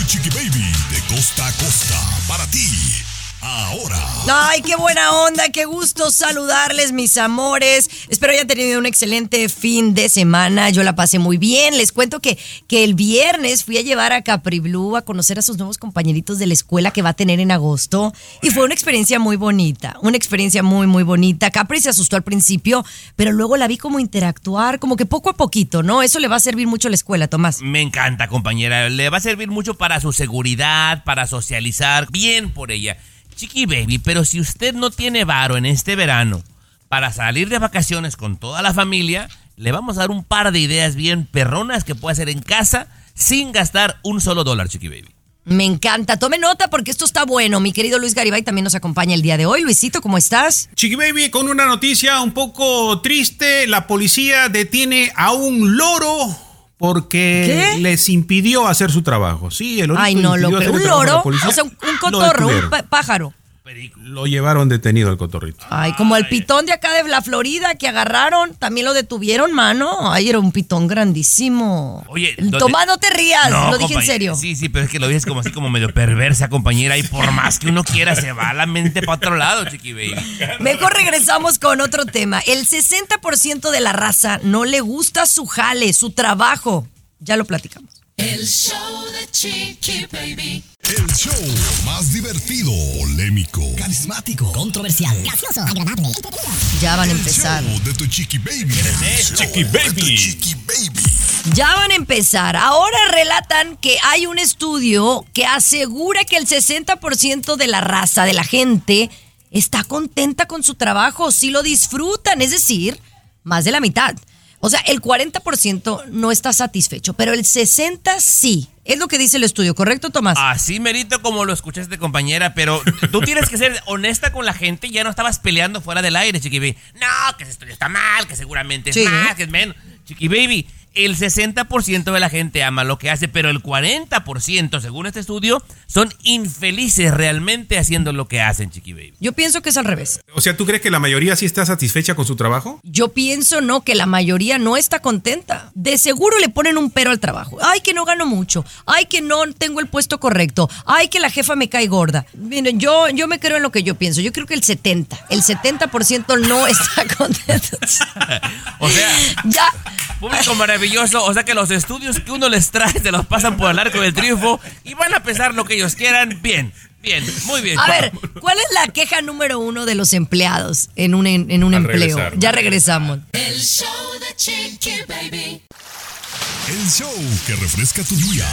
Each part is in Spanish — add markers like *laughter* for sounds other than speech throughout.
Tu Chiqui Baby de costa a costa para ti. Ahora. Ay, qué buena onda, qué gusto saludarles, mis amores. Espero hayan tenido un excelente fin de semana. Yo la pasé muy bien. Les cuento que, que el viernes fui a llevar a Capri Blue a conocer a sus nuevos compañeritos de la escuela que va a tener en agosto. Y fue una experiencia muy bonita, una experiencia muy, muy bonita. Capri se asustó al principio, pero luego la vi como interactuar, como que poco a poquito, ¿no? Eso le va a servir mucho a la escuela, Tomás. Me encanta, compañera. Le va a servir mucho para su seguridad, para socializar. Bien por ella. Chiqui Baby, pero si usted no tiene varo en este verano para salir de vacaciones con toda la familia, le vamos a dar un par de ideas bien perronas que puede hacer en casa sin gastar un solo dólar, Chiqui Baby. Me encanta. Tome nota porque esto está bueno. Mi querido Luis Garibay también nos acompaña el día de hoy. Luisito, ¿cómo estás? Chiqui Baby, con una noticia un poco triste, la policía detiene a un loro porque ¿Qué? les impidió hacer su trabajo. Sí, el Ay, no, lo ¿Un loro? O sea, un, un cotorro, un detuvieron. Lo llevaron detenido al cotorrito. Ay, como el pitón de acá de la Florida que agarraron, también lo detuvieron, mano. Ay, era un pitón grandísimo. Oye, ¿dónde- Tomás, no te rías, No, lo dije en serio. Sí, sí, pero es que lo dices como así como medio perversa, compañera, y por más que uno quiera, se va la mente para otro lado, Chiqui Baby. Mejor regresamos con otro tema. El 60% de la raza no le gusta su jale, su trabajo. Ya lo platicamos. El show de Chiqui Baby. El show más divertido, polémico, Carismático, controversial, gracioso, agradable. Ya van a empezar. show de tu Chiqui Baby. Chiqui Baby. Chiqui Baby. Ya van a empezar. Ahora relatan que hay un estudio que asegura que el 60% de la raza, de la gente, está contenta con su trabajo, sí lo disfrutan, es decir, más de la mitad. O sea, el 40% no está satisfecho, pero el 60% sí. Es lo que dice el estudio, ¿correcto, Tomás? Así merito como lo escuchaste, compañera, pero tú tienes que ser honesta con la gente. Ya no estabas peleando fuera del aire, Chiqui Baby. No, que ese estudio está mal, que seguramente es Sí. más, que es menos. Chiqui Baby, el 60% de la gente ama lo que hace, pero el 40%, según este estudio, son infelices realmente haciendo lo que hacen, Chiqui Baby. Yo pienso que es al revés. O sea, ¿tú crees que la mayoría sí está satisfecha con su trabajo? Yo pienso no, que la mayoría no está contenta. De seguro le ponen un pero al trabajo. Ay, que no gano mucho. Ay, que no tengo el puesto correcto. Ay, que la jefa me cae gorda. Miren, yo, yo me creo en lo que yo pienso. Yo creo que el 70, el 70% no está *laughs* contento. *laughs* O sea, ya. Público maravilloso, o sea que los estudios que uno les trae se los pasan por el arco del triunfo y van a pesar lo que ellos quieran. Bien, bien, muy bien. A ver, ¿cuál es la queja número uno de los empleados en un, en un empleo? regresar. Ya regresamos. El show de Chiqui Baby. El show que refresca tu día.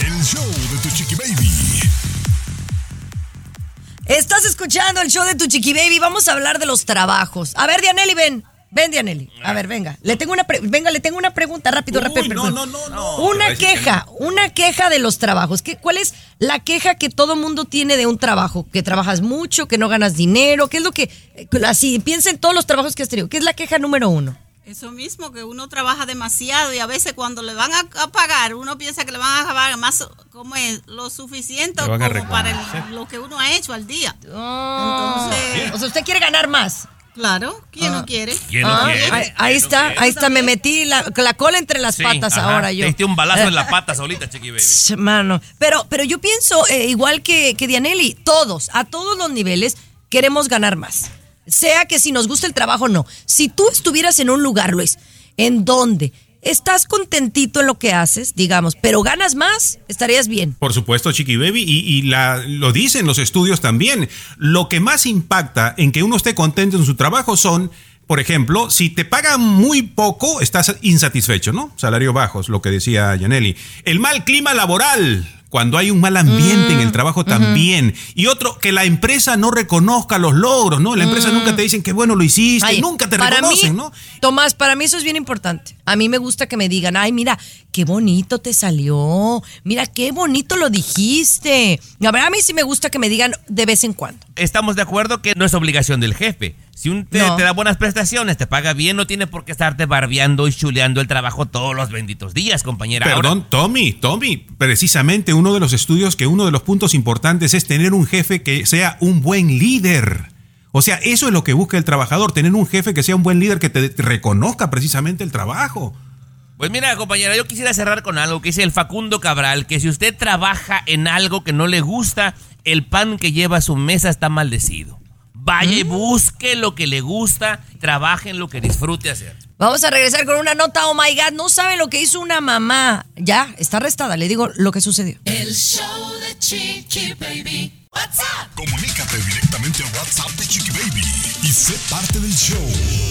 El show de tu Chiqui Baby. Estás escuchando el show de tu chiqui baby. Vamos a hablar de los trabajos. A ver, Dianelli, ven. Ven, Dianelli. A ver, venga. Le tengo una pre- venga, le tengo una pregunta rápido, Uy, rápido. no, rápido. no, no, no. Una queja, una queja de los trabajos. ¿Qué, ¿Cuál es la queja que todo mundo tiene de un trabajo? Que trabajas mucho, que no ganas dinero. ¿Qué es lo que eh, así piensa en todos los trabajos que has tenido? ¿Qué es la queja número uno? Eso mismo, que uno trabaja demasiado y a veces cuando le van a, a pagar, uno piensa que le van a pagar más, como es, lo suficiente como para el- lo que uno ha hecho al día. Entonces, o sea, usted quiere ganar más. Claro, ¿quién no quiere? ¿Quién no Ah, quiere? ahí, ¿Quién ahí no está, quiere? ahí está, me metí la, la cola entre las Sí, patas ajá. ahora yo. Te diste un balazo en la *laughs* pata solita, Chiqui Baby. Mano, pero, pero yo pienso, eh, igual que, que Dianelli, todos, a todos los niveles, queremos ganar más. Sea que si nos gusta el trabajo o no. Si tú estuvieras en un lugar, Luis, en donde estás contentito en lo que haces, digamos, pero ganas más, estarías bien. Por supuesto, Chiqui Baby, y, la, lo dicen los estudios también. Lo que más impacta en que uno esté contento en su trabajo son, por ejemplo, si te pagan muy poco, estás insatisfecho, ¿no? Salario bajos, lo que decía Yaneli. El mal clima laboral. Cuando hay un mal ambiente en el trabajo también. Y otro, que la empresa no reconozca los logros, ¿no? La empresa nunca te dicen que bueno lo hiciste, Ay, nunca te para reconocen, mí, ¿no? Tomás, para mí eso es bien importante. A mí me gusta que me digan, ay, mira, qué bonito te salió. Mira, qué bonito lo dijiste. A ver, a mí sí me gusta que me digan de vez en cuando. Estamos de acuerdo que no es obligación del jefe. Si un te, No. te da buenas prestaciones, te paga bien, no tiene por qué estarte barbeando y chuleando el trabajo todos los benditos días, compañera. Ahora- Perdón, Tommy, Tommy, precisamente uno de los estudios que uno de los puntos importantes es tener un jefe que sea un buen líder. O sea, eso es lo que busca el trabajador, tener un jefe que sea un buen líder que te te reconozca precisamente el trabajo. Pues mira, compañera, yo quisiera cerrar con algo que dice el Facundo Cabral, que si usted trabaja en algo que no le gusta, el pan que lleva a su mesa está maldecido. Vaya y busque lo que le gusta, trabaje en lo que disfrute hacer. Vamos a regresar con una nota, oh my God, no sabe lo que hizo una mamá. Ya, está arrestada, le digo lo que sucedió. El show de Chiqui Baby. What's up? Comunícate directamente a WhatsApp de Chiqui Baby y sé parte del show.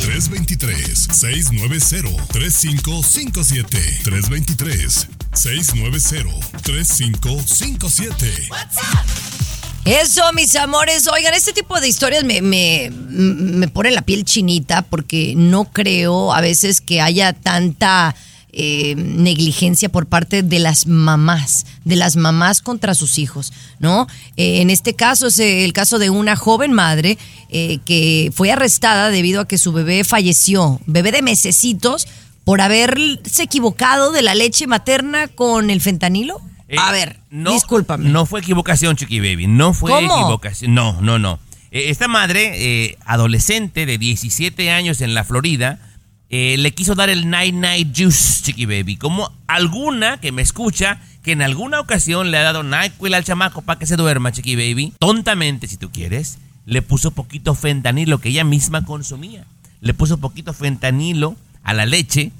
323-690-3557. 323-690-3557. Eso, mis amores. Oigan, este tipo de historias me, me, me pone la piel chinita porque no creo a veces que haya tanta eh, negligencia por parte de las mamás, de las mamás contra sus hijos, ¿no? Eh, en este caso es el caso de una joven madre eh, que fue arrestada debido a que su bebé falleció, bebé de mesecitos, por haberse equivocado de la leche materna con el fentanilo. a Eh, ver, no, discúlpame. No fue equivocación, Chiqui Baby. No fue ¿Cómo? equivocación. No, no, no. Eh, esta madre, eh, adolescente de 17 años en la Florida, eh, le quiso dar el Night Night Juice, Chiqui Baby. Como alguna que me escucha, que en alguna ocasión le ha dado NyQuil al chamaco para que se duerma, Chiqui Baby. Tontamente, si tú quieres, le puso poquito fentanilo que ella misma consumía. Le puso poquito fentanilo a la leche.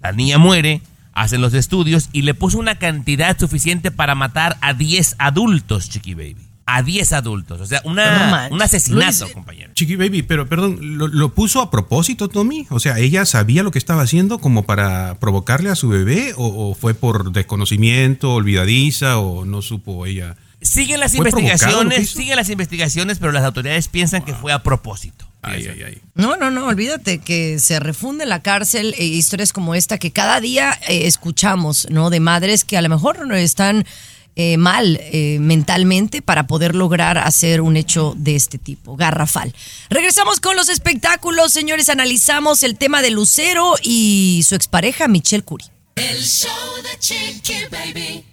La niña muere, hacen los estudios y le puso una cantidad suficiente para matar a 10 adultos, Chiqui Baby. A 10 adultos. O sea, una, un asesinato, Luis, compañero. Chiqui Baby, pero perdón, ¿lo, lo puso a propósito, Tommy? O sea, ¿ella sabía lo que estaba haciendo como para provocarle a su bebé? ¿O, o fue por desconocimiento, olvidadiza, o no supo ella? Siguen las ¿Fue provocado lo que investigaciones, siguen las investigaciones, pero las autoridades piensan que fue a propósito. Ay, ay, ay. No, no, no, olvídate que se refunde en la cárcel eh, historias como esta que cada día eh, escuchamos, ¿no? De madres que a lo mejor están eh, mal eh, mentalmente para poder lograr hacer un hecho de este tipo, garrafal. Regresamos con los espectáculos, señores, analizamos el tema de Lucero y su expareja Michelle Curie. El show de Chiqui Baby.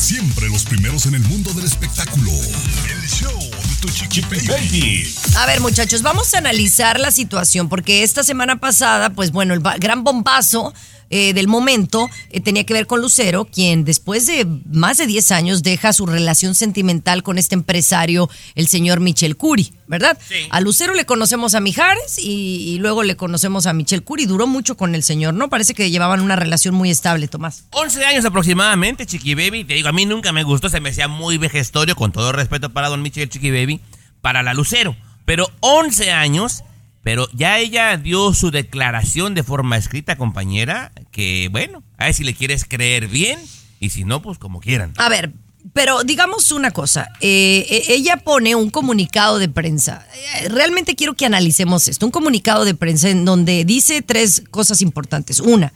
Siempre los primeros en el mundo del espectáculo. El show de tu Chiqui. A ver, muchachos, vamos a analizar la situación porque esta semana pasada, pues bueno, el gran bombazo eh, del momento eh, tenía que ver con Lucero, quien después de más de 10 años deja su relación sentimental con este empresario, el señor Michel Curi, ¿verdad? A Lucero le conocemos a Mijares y, y luego le conocemos a Michel Curi. Duró mucho con el señor, ¿no? Parece que llevaban una relación muy estable, Tomás. 11 años aproximadamente, Chiqui Baby. Te digo, a mí nunca me gustó, se me hacía muy vejestorio, con todo respeto para Don Michel Chiqui Baby, para la Lucero. Pero 11 años, pero ya ella dio su declaración de forma escrita, compañera, que bueno, a ver si le quieres creer bien y si no, pues como quieran. A ver, pero digamos una cosa. eh, eh, ella pone un comunicado de prensa. Eh, Realmente quiero que analicemos esto. Un comunicado de prensa en donde dice tres cosas importantes. Una,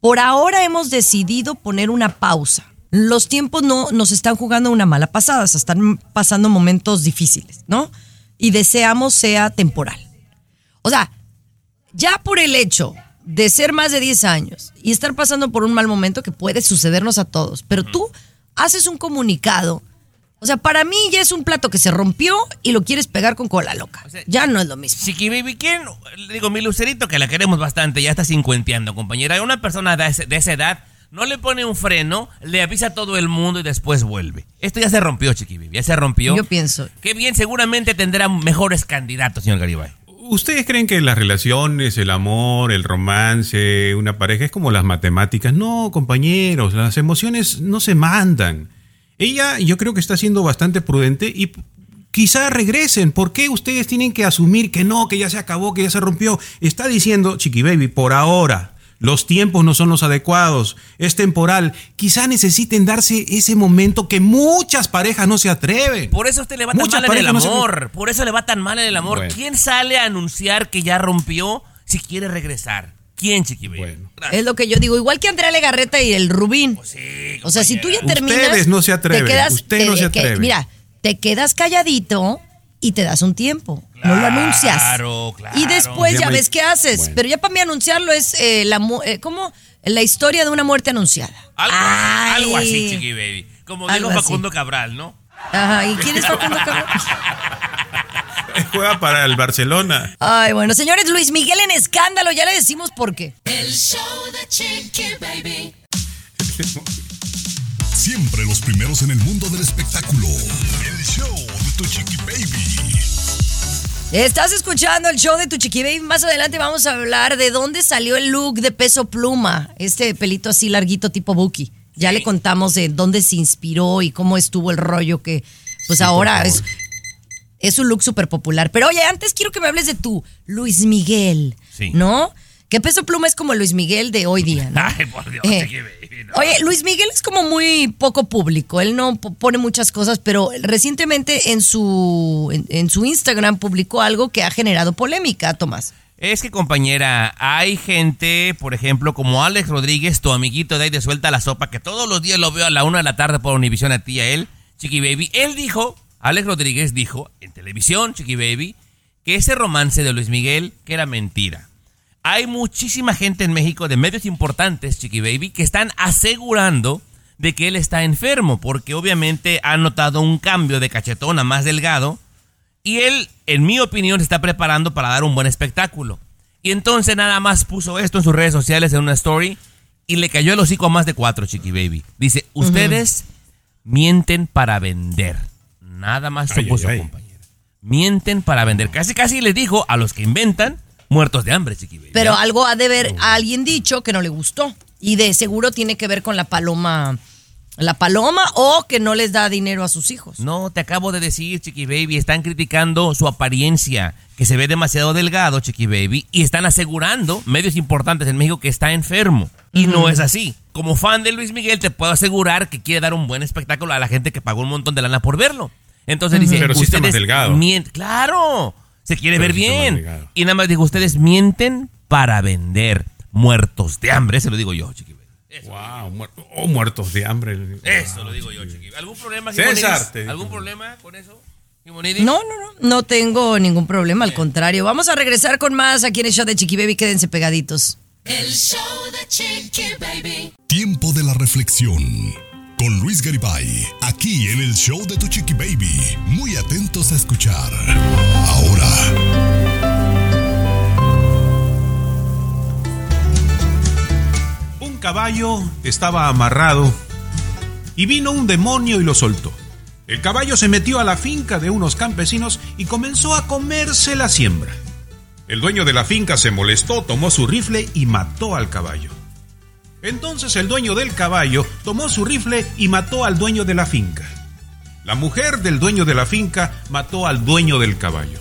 por ahora hemos decidido poner una pausa. Los tiempos no nos están jugando una mala pasada, se están pasando momentos difíciles, ¿no? Y deseamos sea temporal. O sea, ya por el hecho de ser más de 10 años y estar pasando por un mal momento que puede sucedernos a todos, pero tú haces un comunicado. O sea, para mí ya es un plato que se rompió y lo quieres pegar con cola loca. ya no es lo mismo. Chiqui Baby, ¿quién? Digo, mi Lucerito, que la queremos bastante, ya está cincuenteando, compañera. Una persona de, ese- de esa edad no le pone un freno, le avisa a todo el mundo y después vuelve. Esto ya se rompió, Chiqui Baby, ya se rompió. Yo pienso. Qué bien, seguramente tendrá mejores candidatos, señor Garibay. ¿Ustedes creen que las relaciones, el amor, el romance, una pareja es como las matemáticas? No, compañeros, las emociones no se mandan. Ella yo creo que está siendo bastante prudente y quizá regresen. ¿Por qué ustedes tienen que asumir que no, que ya se acabó, que ya se rompió? Está diciendo, Chiqui Baby, por ahora. Los tiempos no son los adecuados, es temporal. Quizá necesiten darse ese momento que muchas parejas no se atreven. Por eso usted le va tan Muchas mal en el parejas no se- amor. Por eso le va tan mal en el amor. Bueno. ¿Quién sale a anunciar que ya rompió si quiere regresar? ¿Quién, Chiqui Baby? Es lo que yo digo, igual que Andrea Legarreta y el Rubín. o sea, si tú ya terminas. Ustedes no se atreven, te quedas- usted no te- se que- atreve. mira, te quedas calladito y te das un tiempo. no lo anuncias. Claro, claro. Y después ya ves qué haces. Bueno. Pero ya para mí anunciarlo es eh, la, eh, ¿cómo? la historia de una muerte anunciada. Algo, Ay. algo así, Chiqui Baby. Como Algo dijo así. Facundo Cabral, ¿no? Ajá. ¿Y quién es Facundo Cabral? *laughs* Juega para el Barcelona. Ay, bueno, señores, Luis Miguel en escándalo, ya le decimos por qué. El show de Chiqui Baby. *laughs* Siempre los primeros en el mundo del espectáculo. El show de tu chiqui baby. Estás escuchando el show de tu chiqui baby. Más adelante vamos a hablar de dónde salió el look de peso pluma. Este pelito así larguito tipo Buki. Ya le contamos de dónde se inspiró y cómo estuvo el rollo que, pues ahora es, es un look súper popular. Pero oye, antes quiero que me hables de tu Luis Miguel. Sí. ¿No? Que peso pluma es como Luis Miguel de hoy día, ¿no? *laughs* Ay, por Dios, Eh, Baby. no. Oye, Luis Miguel es como muy poco público. Él no po- pone muchas cosas, pero recientemente en su, en, en su Instagram publicó algo que ha generado polémica, Tomás. Es que, compañera, hay gente, por ejemplo, como Alex Rodríguez, tu amiguito de ahí de Suelta la Sopa, que todos los días lo veo a la una de la tarde por Univisión a ti y a él, Chiqui Baby. Él dijo, Alex Rodríguez dijo en televisión, Chiqui Baby, que ese romance de Luis Miguel, que era mentira. Hay muchísima gente en México de medios importantes, Chiqui Baby, que están asegurando de que él está enfermo, porque obviamente han notado un cambio de cachetón a más delgado, y él, en mi opinión, se está preparando para dar un buen espectáculo. Y entonces nada más puso esto en sus redes sociales en una story y le cayó el hocico a más de cuatro, Chiqui Baby. Dice, ustedes mienten para vender. Nada más ay, ay. compañera. Mienten para vender. Casi casi les dijo a los que inventan, muertos de hambre, Chiqui Baby. Pero ¿Ya? algo ha de ver a alguien dicho que no le gustó. Y de seguro tiene que ver con la paloma, la paloma o que no les da dinero a sus hijos. No, te acabo de decir, Chiqui Baby, están criticando su apariencia, que se ve demasiado delgado, Chiqui Baby, y están asegurando, medios importantes en México, que está enfermo. Y no es así. Como fan de Luis Miguel, te puedo asegurar que quiere dar un buen espectáculo a la gente que pagó un montón de lana por verlo. Entonces dice, Pero sí está más ustedes delgado. mien- Claro, se quiere Pero ver bien. Y nada más digo, ustedes mienten para vender. Muertos de hambre, se lo digo yo, Chiqui. Wow, muer- oh, muertos de hambre. Eso lo digo yo, Chiqui. ¿Algún problema, César, te- ¿Algún problema con eso? No, no, no, no tengo ningún problema, al contrario. Vamos a regresar con más aquí en el show de Chiqui Baby, quédense pegaditos. El show de Chiqui Baby. Tiempo de la reflexión. Con Luis Garibay, aquí en el show de tu chiqui baby. Muy atentos a escuchar. Ahora, Un caballo estaba amarrado y vino un demonio y lo soltó. El caballo se metió a la finca de unos campesinos y comenzó a comerse la siembra. El dueño de la finca se molestó, tomó su rifle y mató al caballo. Entonces el dueño del caballo tomó su rifle y mató al dueño de la finca. La mujer del dueño de la finca mató al dueño del caballo.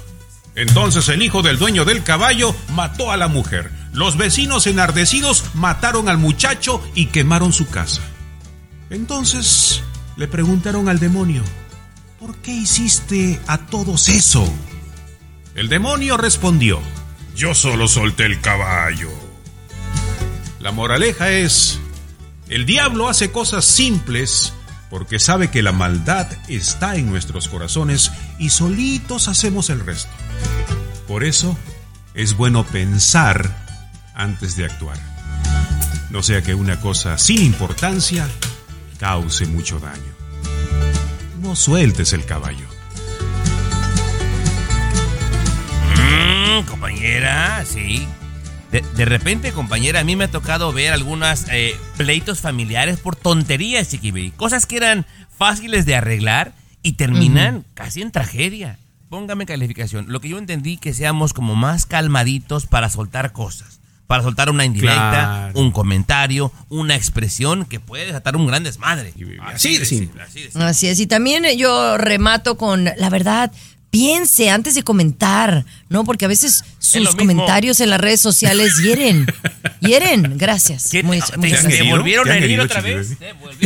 Entonces el hijo del dueño del caballo mató a la mujer. Los vecinos enardecidos mataron al muchacho y quemaron su casa. Entonces le preguntaron al demonio, ¿por qué hiciste a todos eso? El demonio respondió, yo solo solté el caballo. La moraleja es, el diablo hace cosas simples porque sabe que la maldad está en nuestros corazones y solitos hacemos el resto. Por eso es bueno pensar antes de actuar. No sea que una cosa sin importancia cause mucho daño. No sueltes el caballo. Mm, compañera, sí. De, de repente, compañera, a mí me ha tocado ver algunas eh, pleitos familiares por tonterías, chiquibi. Cosas que eran fáciles de arreglar y terminan casi en tragedia. póngame calificación. Lo que yo entendí que seamos como más calmaditos para soltar cosas. Para soltar una indirecta, Claro. un comentario, una expresión que puede desatar un gran desmadre. Así de simple. así de Así es, y también eh, yo remato con la verdad. Piense antes de comentar, ¿no? Porque a veces sus comentarios en las redes sociales hieren. Hieren, gracias. Muy- ¿Te, muchas te gracias. volvieron ¿Te a herir otra vez?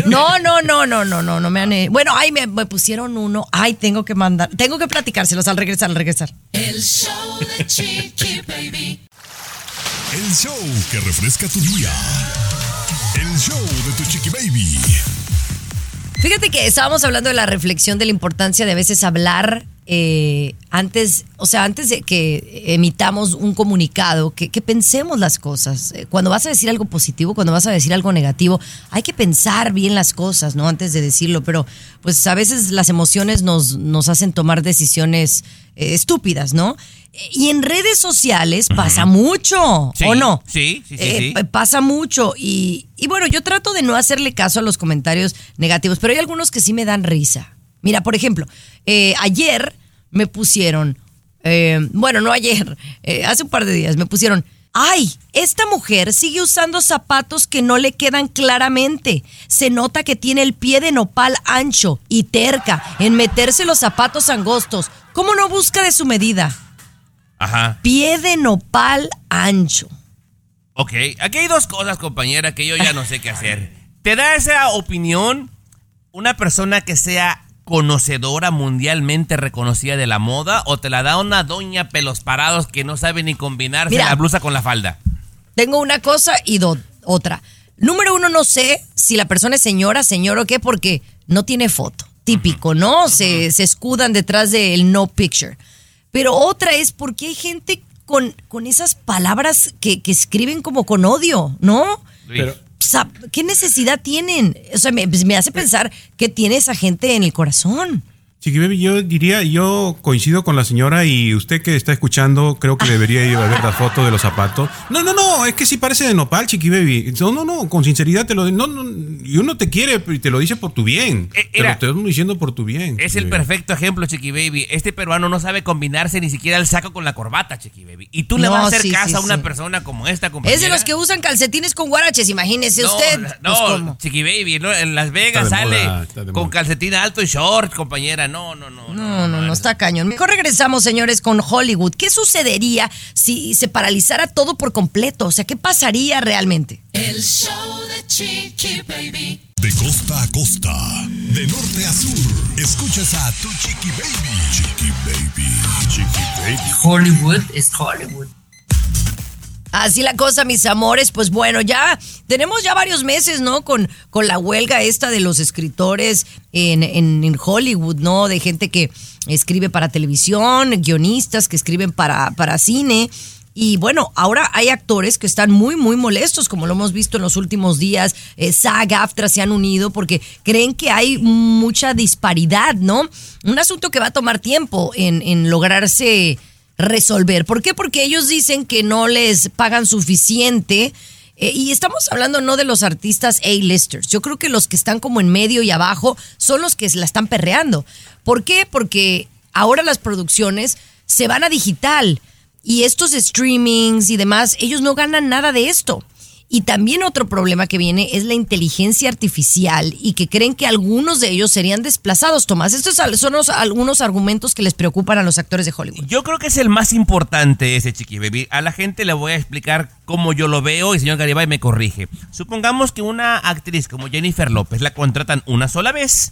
No, no, no, no, no, no, no me han. Bueno, ay, me, me pusieron uno. Ay, tengo que mandar. Tengo que platicárselos al regresar, al regresar. El show de Chiqui Baby. El show que refresca tu día. El show de tu chiqui baby. Fíjate que estábamos hablando de la reflexión de la importancia de a veces hablar eh, antes, o sea, antes de que emitamos un comunicado, que, que pensemos las cosas. Eh, Cuando vas a decir algo positivo, cuando vas a decir algo negativo, hay que pensar bien las cosas, ¿no? Antes de decirlo, pero pues a veces las emociones nos, nos hacen tomar decisiones eh, estúpidas, ¿no? Y en redes sociales pasa mucho, Sí, ¿o no? sí, sí, sí, Eh, sí. pa- pasa mucho y, y bueno, yo trato de no hacerle caso a los comentarios negativos, pero hay algunos que sí me dan risa. Mira, por ejemplo, eh, ayer me pusieron, eh, bueno, no ayer, eh, hace un par de días me pusieron, ay, esta mujer sigue usando zapatos que no le quedan claramente. Se nota que tiene el pie de nopal ancho y terca en meterse los zapatos angostos. ¿Cómo no busca de su medida? Ajá. Pie de nopal ancho. Ok, aquí hay dos cosas, compañera, que yo ya no sé qué hacer. ¿Te da esa opinión una persona que sea conocedora mundialmente reconocida de la moda o te la da una doña pelos parados que no sabe ni combinarse Mira. la blusa con la falda? Tengo una cosa y do- otra. Número uno, no sé si la persona es señora, señor o qué, porque no tiene foto. Típico, ¿no? Se, se escudan detrás del no picture. Pero otra es porque hay gente con, con esas palabras que, que escriben como con odio, ¿no? Pero- ¿qué necesidad tienen? O sea, me, me hace pensar que tiene esa gente en el corazón. Chiqui Baby, yo diría, yo coincido con la señora y usted que está escuchando, creo que debería ir a ver la foto de los zapatos. No, no, no, es que sí parece de nopal, Chiqui Baby. No, no, no, con sinceridad te lo no, no, y uno te quiere y te lo dice por tu bien. Eh, te lo era- estoy diciendo por tu bien. Es Chiqui el Baby. perfecto ejemplo, Chiqui Baby. Este peruano no sabe combinarse ni siquiera el saco con la corbata, Chiqui Baby. Y tú le No, vas a hacer sí, caso sí, a una sí. persona como esta, compañera. Es de los que usan calcetines con guaraches, imagínese No, usted. No, Pues, ¿cómo? Chiqui Baby, ¿no? en Las Vegas sale con calcetín alto y short, compañera. No, no, no. No, no, no, está cañón. Mejor regresamos, señores, con Hollywood. ¿Qué sucedería si se paralizara todo por completo? O sea, ¿qué pasaría realmente? El show de Chiqui Baby. De costa a costa, de norte a sur, escuchas a tu chiqui baby. Chiqui baby. Chiqui baby. Hollywood es Hollywood. Así la cosa, mis amores, pues bueno, ya tenemos ya varios meses, ¿no? Con, con la huelga esta de los escritores en, en- Hollywood, ¿no? De gente que escribe para televisión, guionistas que escriben para, para cine. Y bueno, ahora hay actores que están muy, muy molestos, como lo hemos visto en los últimos días. Eh, SAG, AFTRA se han unido porque creen que hay mucha disparidad, ¿no? Un asunto que va a tomar tiempo en, en lograrse resolver. ¿Por qué? Porque ellos dicen que no les pagan suficiente. eh, y estamos hablando no de los artistas A-listers. Yo creo que los que están como en medio y abajo son los que la están perreando. ¿Por qué? Porque ahora las producciones se van a digital y estos streamings y demás, ellos no ganan nada de esto. Y también otro problema que viene es la inteligencia artificial y que creen que algunos de ellos serían desplazados, Tomás. Estos son algunos argumentos que les preocupan a los actores de Hollywood. Yo creo que es el más importante ese Chiqui Baby. A la gente le voy a explicar cómo yo lo veo y señor Garibay me corrige. Supongamos que una actriz como Jennifer López la contratan una sola vez,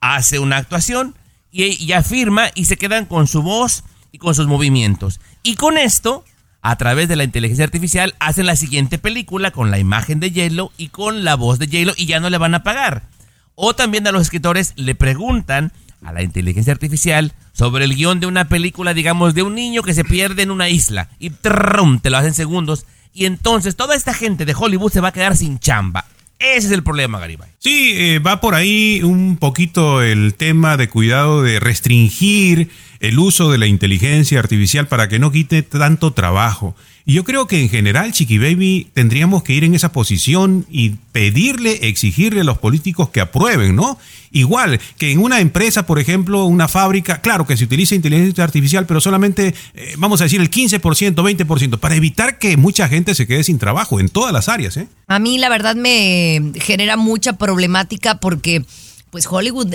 hace una actuación y, y afirma y se quedan con su voz y con sus movimientos. Y con esto, a través de la inteligencia artificial, hacen la siguiente película con la imagen de J-Lo y con la voz de J-Lo y ya no le van a pagar. O también a los escritores le preguntan a la inteligencia artificial sobre el guion de una película, digamos, de un niño que se pierde en una isla. Y trum, te lo hacen segundos. Y entonces toda esta gente de Hollywood se va a quedar sin chamba. Ese es el problema, Garibay. Sí, eh, va por ahí un poquito el tema de cuidado de restringir el uso de la inteligencia artificial para que no quite tanto trabajo. Y yo creo que en general, Chiqui Baby, tendríamos que ir en esa posición y pedirle, exigirle a los políticos que aprueben, ¿no? Igual que en una empresa, por ejemplo, una fábrica, claro que se utiliza inteligencia artificial, pero solamente, eh, vamos a decir, el 15%, 20%, para evitar que mucha gente se quede sin trabajo en todas las áreas, ¿eh? A mí la verdad me genera mucha problemática porque pues Hollywood,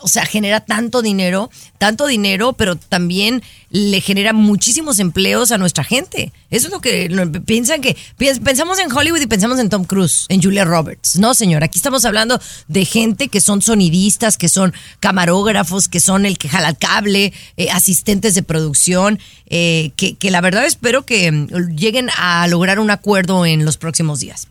o sea, genera tanto dinero, tanto dinero, pero también le genera muchísimos empleos a nuestra gente. Eso es lo que piensan que pensamos en Hollywood y pensamos en Tom Cruise, en Julia Roberts. No, señor, aquí estamos hablando de gente que son sonidistas, que son camarógrafos, que son el que jala el cable, eh, asistentes de producción, eh, que, que la verdad espero que mm, lleguen a lograr un acuerdo en los próximos días.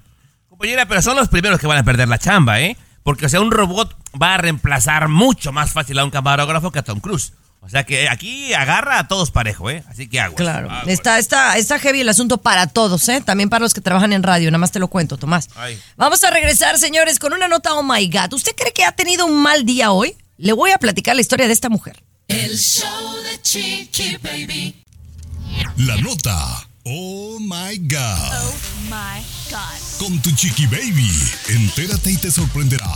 Compañera, pero son los primeros que van a perder la chamba, ¿eh? Porque, o sea, un robot va a reemplazar mucho más fácil a un camarógrafo que a Tom Cruise. O sea que aquí agarra a todos parejo, ¿eh? Así que aguas. Claro, aguas. está, está, está heavy el asunto para todos, ¿eh? También para los que trabajan en radio, nada más te lo cuento, Tomás. Ay. Vamos a regresar, señores, con una nota, oh my God. ¿Usted cree que ha tenido un mal día hoy? Le voy a platicar la historia de esta mujer. El show de Chiqui Baby. La nota. Oh my God. Oh my God. Con tu chiqui baby. Entérate y te sorprenderá.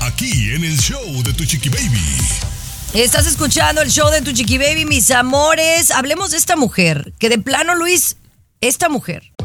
Aquí en el show de tu chiqui baby. Estás escuchando el show de Tu Chiqui Baby, mis amores. Hablemos de esta mujer, que de plano, Luis, esta mujer.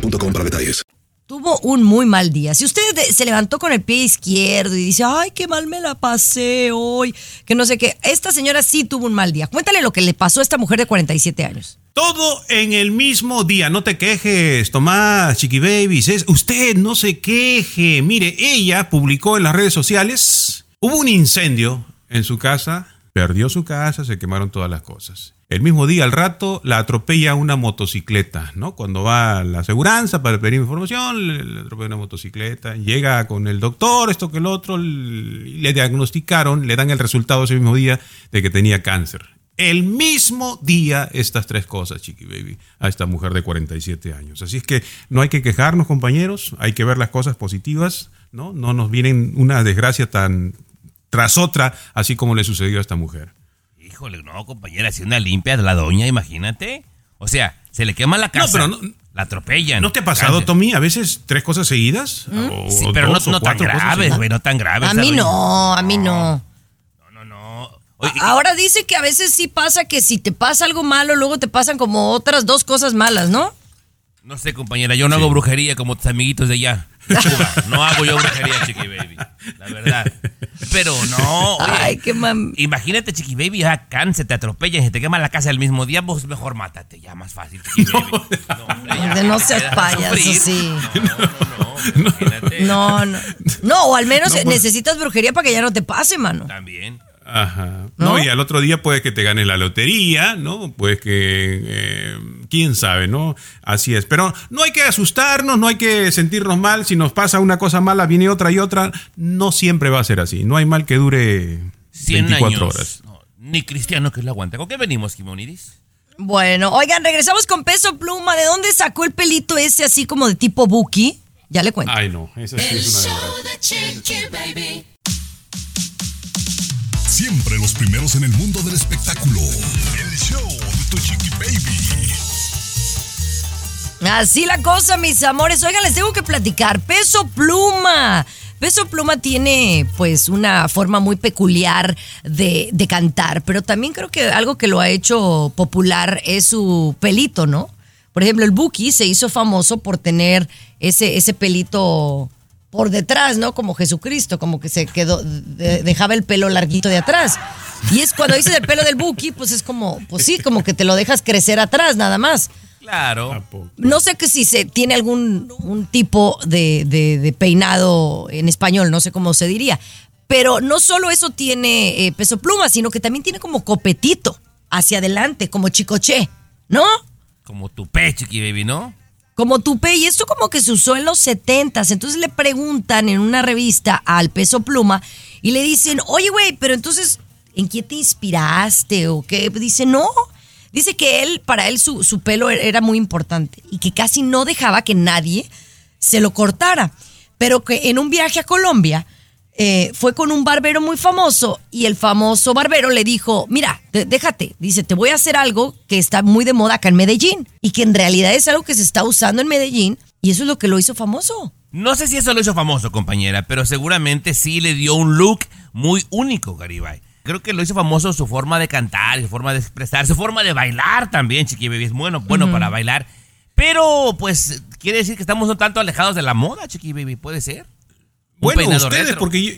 boostmobile.com para detalles. Tuvo un muy mal día. Si usted se levantó con el pie izquierdo y dice, ay, qué mal me la pasé hoy, que no sé qué, esta señora sí tuvo un mal día. Cuéntale lo que le pasó a esta mujer de 47 años. Todo en el mismo día. No te quejes, Tomás, Chiqui Babies. Es, usted no se queje. Mire, ella publicó en las redes sociales. Hubo un incendio en su casa. Perdió su casa, se quemaron todas las cosas. El mismo día, al rato, la atropella una motocicleta, ¿no? Cuando va a la aseguranza para pedir información, le, atropella una motocicleta, llega con el doctor, esto que el otro, le diagnosticaron, le dan el resultado ese mismo día de que tenía cáncer. El mismo día estas tres cosas, Chiqui Baby, a esta mujer de 47 años. Así es que no hay que quejarnos, compañeros, hay que ver las cosas positivas, ¿no? No nos vienen una desgracia tan tras otra, así como le sucedió a esta mujer. Híjole, no, compañera, si una limpia de la doña, imagínate. O sea, se le quema la casa. pero no- la atropellan. ¿No te ha pasado, Cáncer. Tommy, a veces tres cosas seguidas? O- Sí, pero no, o no tan cuatro cosas graves, güey, no tan graves. A mí doña. no, a mí no. Oye, Ahora dice que a veces sí pasa que si te pasa algo malo, luego te pasan como otras dos cosas malas, ¿no? No sé, compañera, yo no hago brujería como tus amiguitos de allá. *laughs* No hago yo brujería, Chiqui Baby. La verdad. Pero no, oye. Ay, qué mam. Imagínate, Chiqui Baby, ya cáncer, te atropellan, se te quema la casa el mismo día, vos mejor mátate, ya más fácil, Chiqui Baby. No, hombre, ya, De no ya seas deja de payaso, sufrir. sí. Imagínate. No, no. *laughs* No, o al menos No, pues- necesitas brujería para que ya no te pase, mano. También. Ajá. ¿No? y al otro día puedes que te ganes la lotería, ¿no? Pues que, eh, quién sabe, ¿no? Así es. Pero no hay que asustarnos, no hay que sentirnos mal. Si nos pasa una cosa mala, viene otra y otra. No siempre va a ser así. No hay mal que dure 100 24 años. horas. No, ni cristiano que lo aguante. ¿Con qué venimos, Kimonidis? Bueno, oigan, regresamos con peso pluma. ¿De dónde sacó el pelito ese así como de tipo Buki? Ya le cuento. Ay, no. Esa sí El es una de. Siempre los primeros en el mundo del espectáculo. El show de tu chiqui baby. Así la cosa, mis amores. Oigan, les tengo que platicar. Peso Pluma. Peso Pluma tiene pues una forma muy peculiar de, cantar, pero también creo que algo que lo ha hecho popular es su pelito, ¿no? Por ejemplo, el Buki se hizo famoso por tener ese, ese pelito por detrás, ¿no? Como Jesucristo, como que se quedó, de- dejaba el pelo larguito de atrás. Y es cuando dices el pelo del Buki, pues es como, pues sí, como que te lo dejas crecer atrás, nada más. Claro. No sé que si se tiene algún un tipo de, de- de peinado en español, no sé cómo se diría. Pero no solo eso tiene eh, peso pluma, sino que también tiene como copetito hacia adelante, como chicoche, ¿no? Como tu pe, Chiqui Baby, ¿no? Como tupe, y esto como que se usó en los 70 Entonces le preguntan en una revista al peso pluma y le dicen, oye, güey, pero entonces, ¿en qué te inspiraste o qué? Dice, no. Dice que él, para él, su, su pelo era muy importante y que casi no dejaba que nadie se lo cortara. Pero que en un viaje a Colombia eh, fue con un barbero muy famoso y el famoso barbero le dijo, mira, déjate, dice, te voy a hacer algo que está muy de moda acá en Medellín y que en realidad es algo que se está usando en Medellín y eso es lo que lo hizo famoso. No sé si eso lo hizo famoso, compañera, pero seguramente sí le dio un look muy único, Garibay. Creo que lo hizo famoso su forma de cantar, su forma de expresar, su forma de bailar también, Chiqui Baby. Es bueno, bueno para bailar. Pero, pues, quiere decir que estamos un tanto alejados de la moda, Chiqui Baby. ¿Puede ser? Bueno, ustedes, retro. porque yo,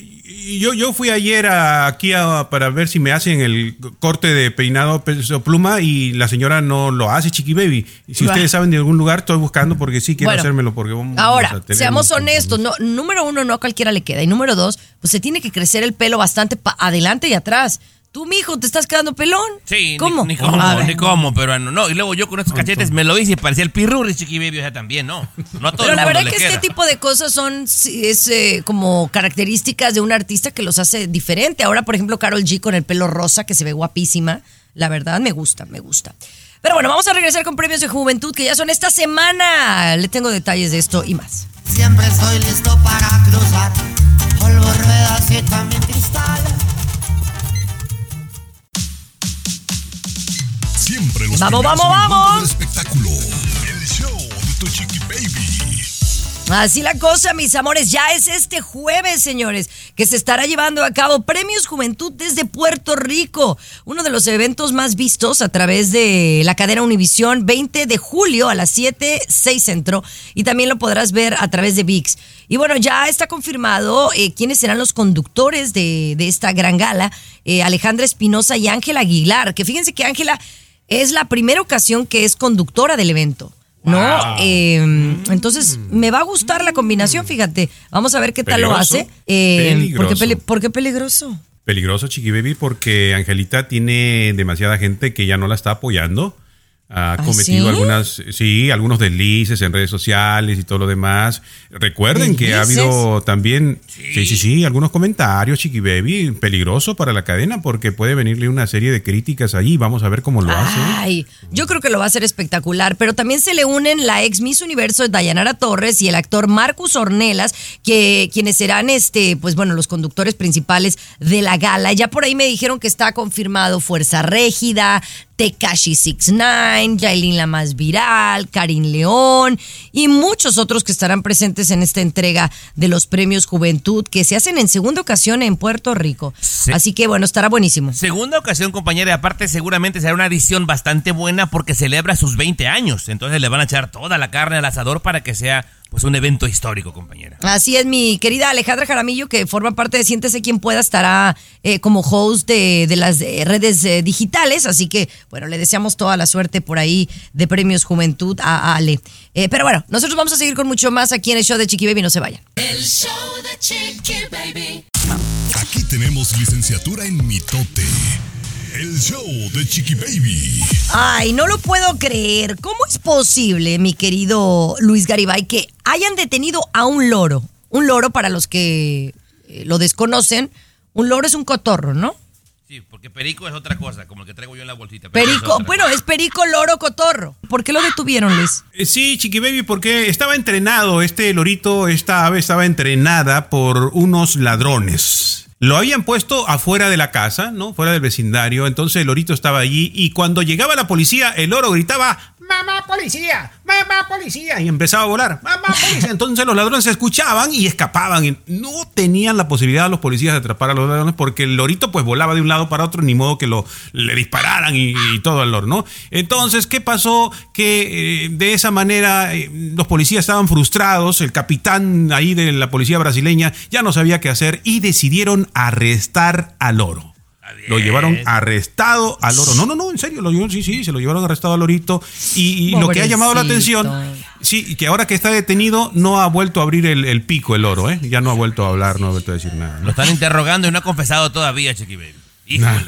yo, yo fui ayer a- aquí a- para ver si me hacen el corte de peinado peso pluma y la señora no lo hace, Chiqui Baby. Si ustedes saben de algún lugar, estoy buscando porque sí quiero Bueno, hacérmelo. Porque vamos Ahora, a tener seamos honestos, no, número uno, no a cualquiera le queda. Y número dos, pues se tiene que crecer el pelo bastante adelante y atrás. Tú, mijo, te estás quedando pelón. Sí, ¿Cómo? Ni, cómo, ni cómo, pero no, no. Y luego yo con estos cachetes me lo hice y parecía el pirurri, Chiqui Baby, o sea, también, no. No a todo Pero el la mundo verdad le que queda. este tipo de cosas son es, eh, como características de un artista que los hace diferente. Ahora, por ejemplo, Carol G con el pelo rosa, que se ve guapísima. La verdad, me gusta, me gusta. Pero bueno, vamos a regresar con premios de juventud que ya son esta semana. Le tengo detalles de esto y más. Siempre estoy listo para cruzar polvo, ruedas y también cristal. Siempre los Vamos, vamos, vamos. del espectáculo. El show de tu Chiqui Baby. Así la cosa, mis amores, ya es este jueves, señores, que se estará llevando a cabo Premios Juventud desde Puerto Rico, uno de los eventos más vistos a través de la cadena Univisión, 20 de julio a las 7, 6 centro, y también lo podrás ver a través de VIX. Y bueno, ya está confirmado eh, quiénes serán los conductores de, de esta gran gala, eh, Alejandra Espinosa y Ángela Aguilar, que fíjense que Ángela es la primera ocasión que es conductora del evento. ¿No? Eh, entonces, me va a gustar la combinación, fíjate. Vamos a ver qué tal lo hace. Eh, ¿por, qué Peligroso. peli- por qué peligroso? Peligroso, Chiqui Baby, porque Angelita tiene demasiada gente que ya no la está apoyando. Ha ¿Ah, cometido sí? algunas, sí, algunos deslices en redes sociales y todo lo demás. Recuerden que ha habido también, sí. sí, sí, algunos comentarios, Chiqui Baby, peligroso para la cadena porque puede venirle una serie de críticas allí. Vamos a ver cómo lo hace. Ay, yo creo que lo va a hacer espectacular, pero también se le unen la ex Miss Universo Dayanara Torres y el actor Marcus Ornelas, que quienes serán este, pues bueno, los conductores principales de la gala. Ya por ahí me dijeron que está confirmado Fuerza Régida, Tekashi 69, Yailin la más viral, Karin León y muchos otros que estarán presentes en esta entrega de los premios Juventud que se hacen en segunda ocasión en Puerto Rico. Así que bueno, estará buenísimo. Segunda ocasión, compañera, y aparte seguramente será una edición bastante buena porque celebra sus 20 años. Entonces le van a echar toda la carne al asador para que sea pues un evento histórico, compañera. Así es, mi querida Alejandra Jaramillo, que forma parte de Siéntese quien pueda, estará eh, como host de, de las eh, redes eh, digitales. Así que, bueno, le deseamos toda la suerte por ahí de Premios Juventud a Ale. Eh, pero bueno, nosotros vamos a seguir con mucho más aquí en el show de Chiqui Baby, no se vayan. El show de Chiqui Baby. Aquí tenemos licenciatura en mitote. El show de Chiqui Baby. Ay, no lo puedo creer. ¿Cómo es posible, mi querido Luis Garibay, que hayan detenido a un loro? Un loro, para los que eh, lo desconocen, un loro es un cotorro, ¿no? Sí, porque perico es otra cosa, como el que traigo yo en la bolsita. pero es Perico, otra. bueno, es perico, loro, cotorro. ¿Por qué lo detuvieron, Luis? Eh, Sí, Chiqui Baby, porque estaba entrenado, este lorito, esta ave estaba entrenada por unos ladrones. Lo habían puesto afuera de la casa, ¿no? Fuera del vecindario. Entonces el lorito estaba allí y cuando llegaba la policía, el loro gritaba, ¡Mamá policía! ¡Mamá policía! Y empezaba a volar, ¡Mamá policía! Entonces los ladrones se escuchaban y escapaban. No tenían la posibilidad los policías de atrapar a los ladrones porque el lorito pues volaba de un lado para otro, ni modo que lo, le dispararan y, y todo al loro, ¿no? Entonces, ¿qué pasó? Que eh, de esa manera eh, los policías estaban frustrados, el capitán ahí de la policía brasileña ya no sabía qué hacer y decidieron arrestar al loro. Lo llevaron arrestado al loro. No, no, no, en serio, lo llevaron, sí, sí, se lo llevaron arrestado al lorito. Y, y lo que ha llamado la atención, sí, que ahora que está detenido, no ha vuelto a abrir el, el pico el oro, ¿eh? Ya no ha vuelto a hablar, no ha vuelto a decir nada. Lo están interrogando y no ha confesado todavía, Chiqui Baby.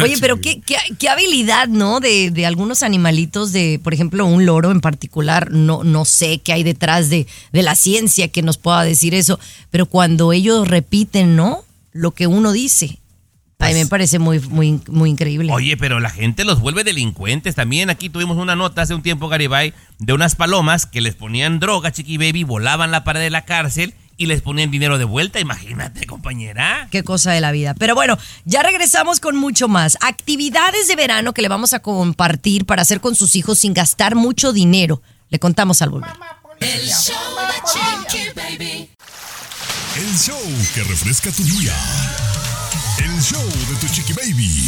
Oye, pero qué, qué, qué habilidad, ¿no? De, de algunos animalitos, de, por ejemplo, un loro en particular, no, no sé qué hay detrás de, de la ciencia que nos pueda decir eso, pero cuando ellos repiten, ¿no? Lo que uno dice. A mí me parece muy, muy, muy increíble. Oye, pero la gente los vuelve delincuentes también. Aquí tuvimos una nota hace un tiempo, Garibay, de unas palomas que les ponían droga, chiqui baby, volaban la pared de la cárcel y les ponían dinero de vuelta. Imagínate, compañera. Qué cosa de la vida. Pero bueno, ya regresamos con mucho más. Actividades de verano que le vamos a compartir para hacer con sus hijos sin gastar mucho dinero. Le contamos al volver. El show de Chiqui Baby. El show que refresca tu día. El show de tu Chiqui Baby.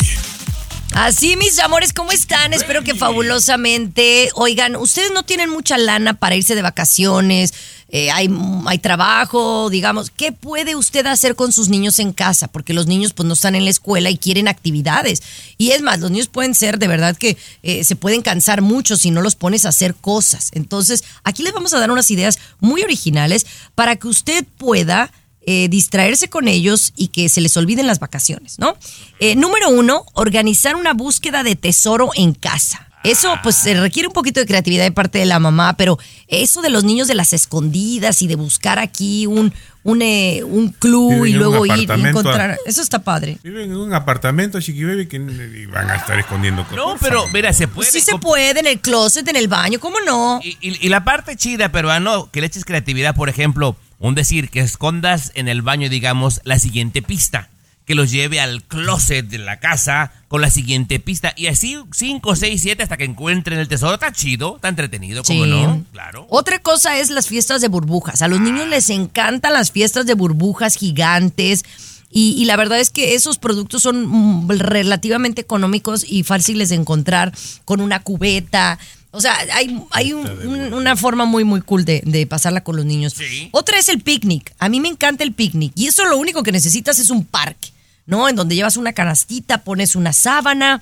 Así, mis amores, ¿cómo están? Espero que fabulosamente. Oigan, ustedes no tienen mucha lana para irse de vacaciones, eh, hay, hay trabajo, digamos. ¿Qué puede usted hacer con sus niños en casa? Porque los niños pues no están en la escuela y quieren actividades. Y es más, los niños pueden ser de verdad que eh, se pueden cansar mucho si no los pones a hacer cosas. Entonces, aquí les vamos a dar unas ideas muy originales para que usted pueda eh, distraerse con ellos y que se les olviden las vacaciones, ¿no? Eh, número uno, organizar una búsqueda de tesoro en casa. Eso pues se requiere un poquito de creatividad de parte de la mamá, pero eso de los niños de las escondidas y de buscar aquí un, un, eh, un club Viven y luego ir y encontrar... Eso está padre. Viven en un apartamento, Chiqui Baby, que y van a estar escondiendo cosas. No, pero mira, se puede. Sí se puede, en el closet, en el baño, ¿cómo no? Y, y la parte chida, peruano, que le eches creatividad, por ejemplo, un decir, que escondas en el baño, digamos, la siguiente pista. Que los lleve al closet de la casa con la siguiente pista. Y así 5, 6, 7 hasta que encuentren el tesoro. Está chido, está entretenido, ¿cómo Sí. no? Claro. Otra cosa es las fiestas de burbujas. A los niños les encantan las fiestas de burbujas gigantes. Y, y la verdad es que esos productos son mm, relativamente económicos y fáciles de encontrar con una cubeta. O sea, hay, hay un- un- una forma muy, muy cool de, de pasarla con los niños. Otra es el picnic. A mí me encanta el picnic. Y eso lo único que necesitas es un parque, ¿no? En donde llevas una canastita, pones una sábana,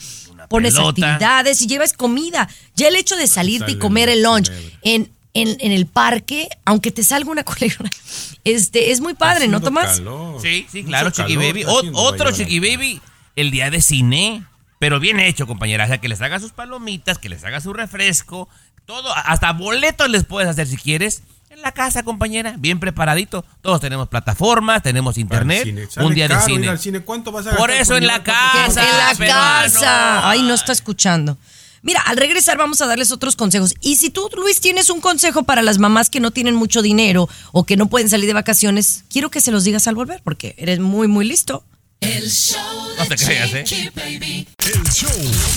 pones pelota. actividades y llevas comida. Ya el hecho de salirte y comer el lunch en, en, en el parque, aunque te salga una *laughs* culebra, este, es muy padre, ¿no, Tomás? Sí, sí, claro, Chiqui calor Baby. otro. Chiqui Baby, el día de cine. Pero bien hecho, compañera. O sea, que les haga sus palomitas, que les haga su refresco. Todo, hasta boletos les puedes hacer si quieres. En la casa, compañera, bien preparadito. Todos tenemos plataformas, tenemos internet. Un día de caro cine. al cine. ¿Cuánto vas a Por eso en la casa. en la peruano. casa. Ay, no está escuchando. Mira, al regresar vamos a darles otros consejos. Y si tú, Luis, tienes un consejo para las mamás que no tienen mucho dinero o que no pueden salir de vacaciones, quiero que se los digas al volver porque eres muy, muy listo. El show No te creas, ¿eh? Baby. El show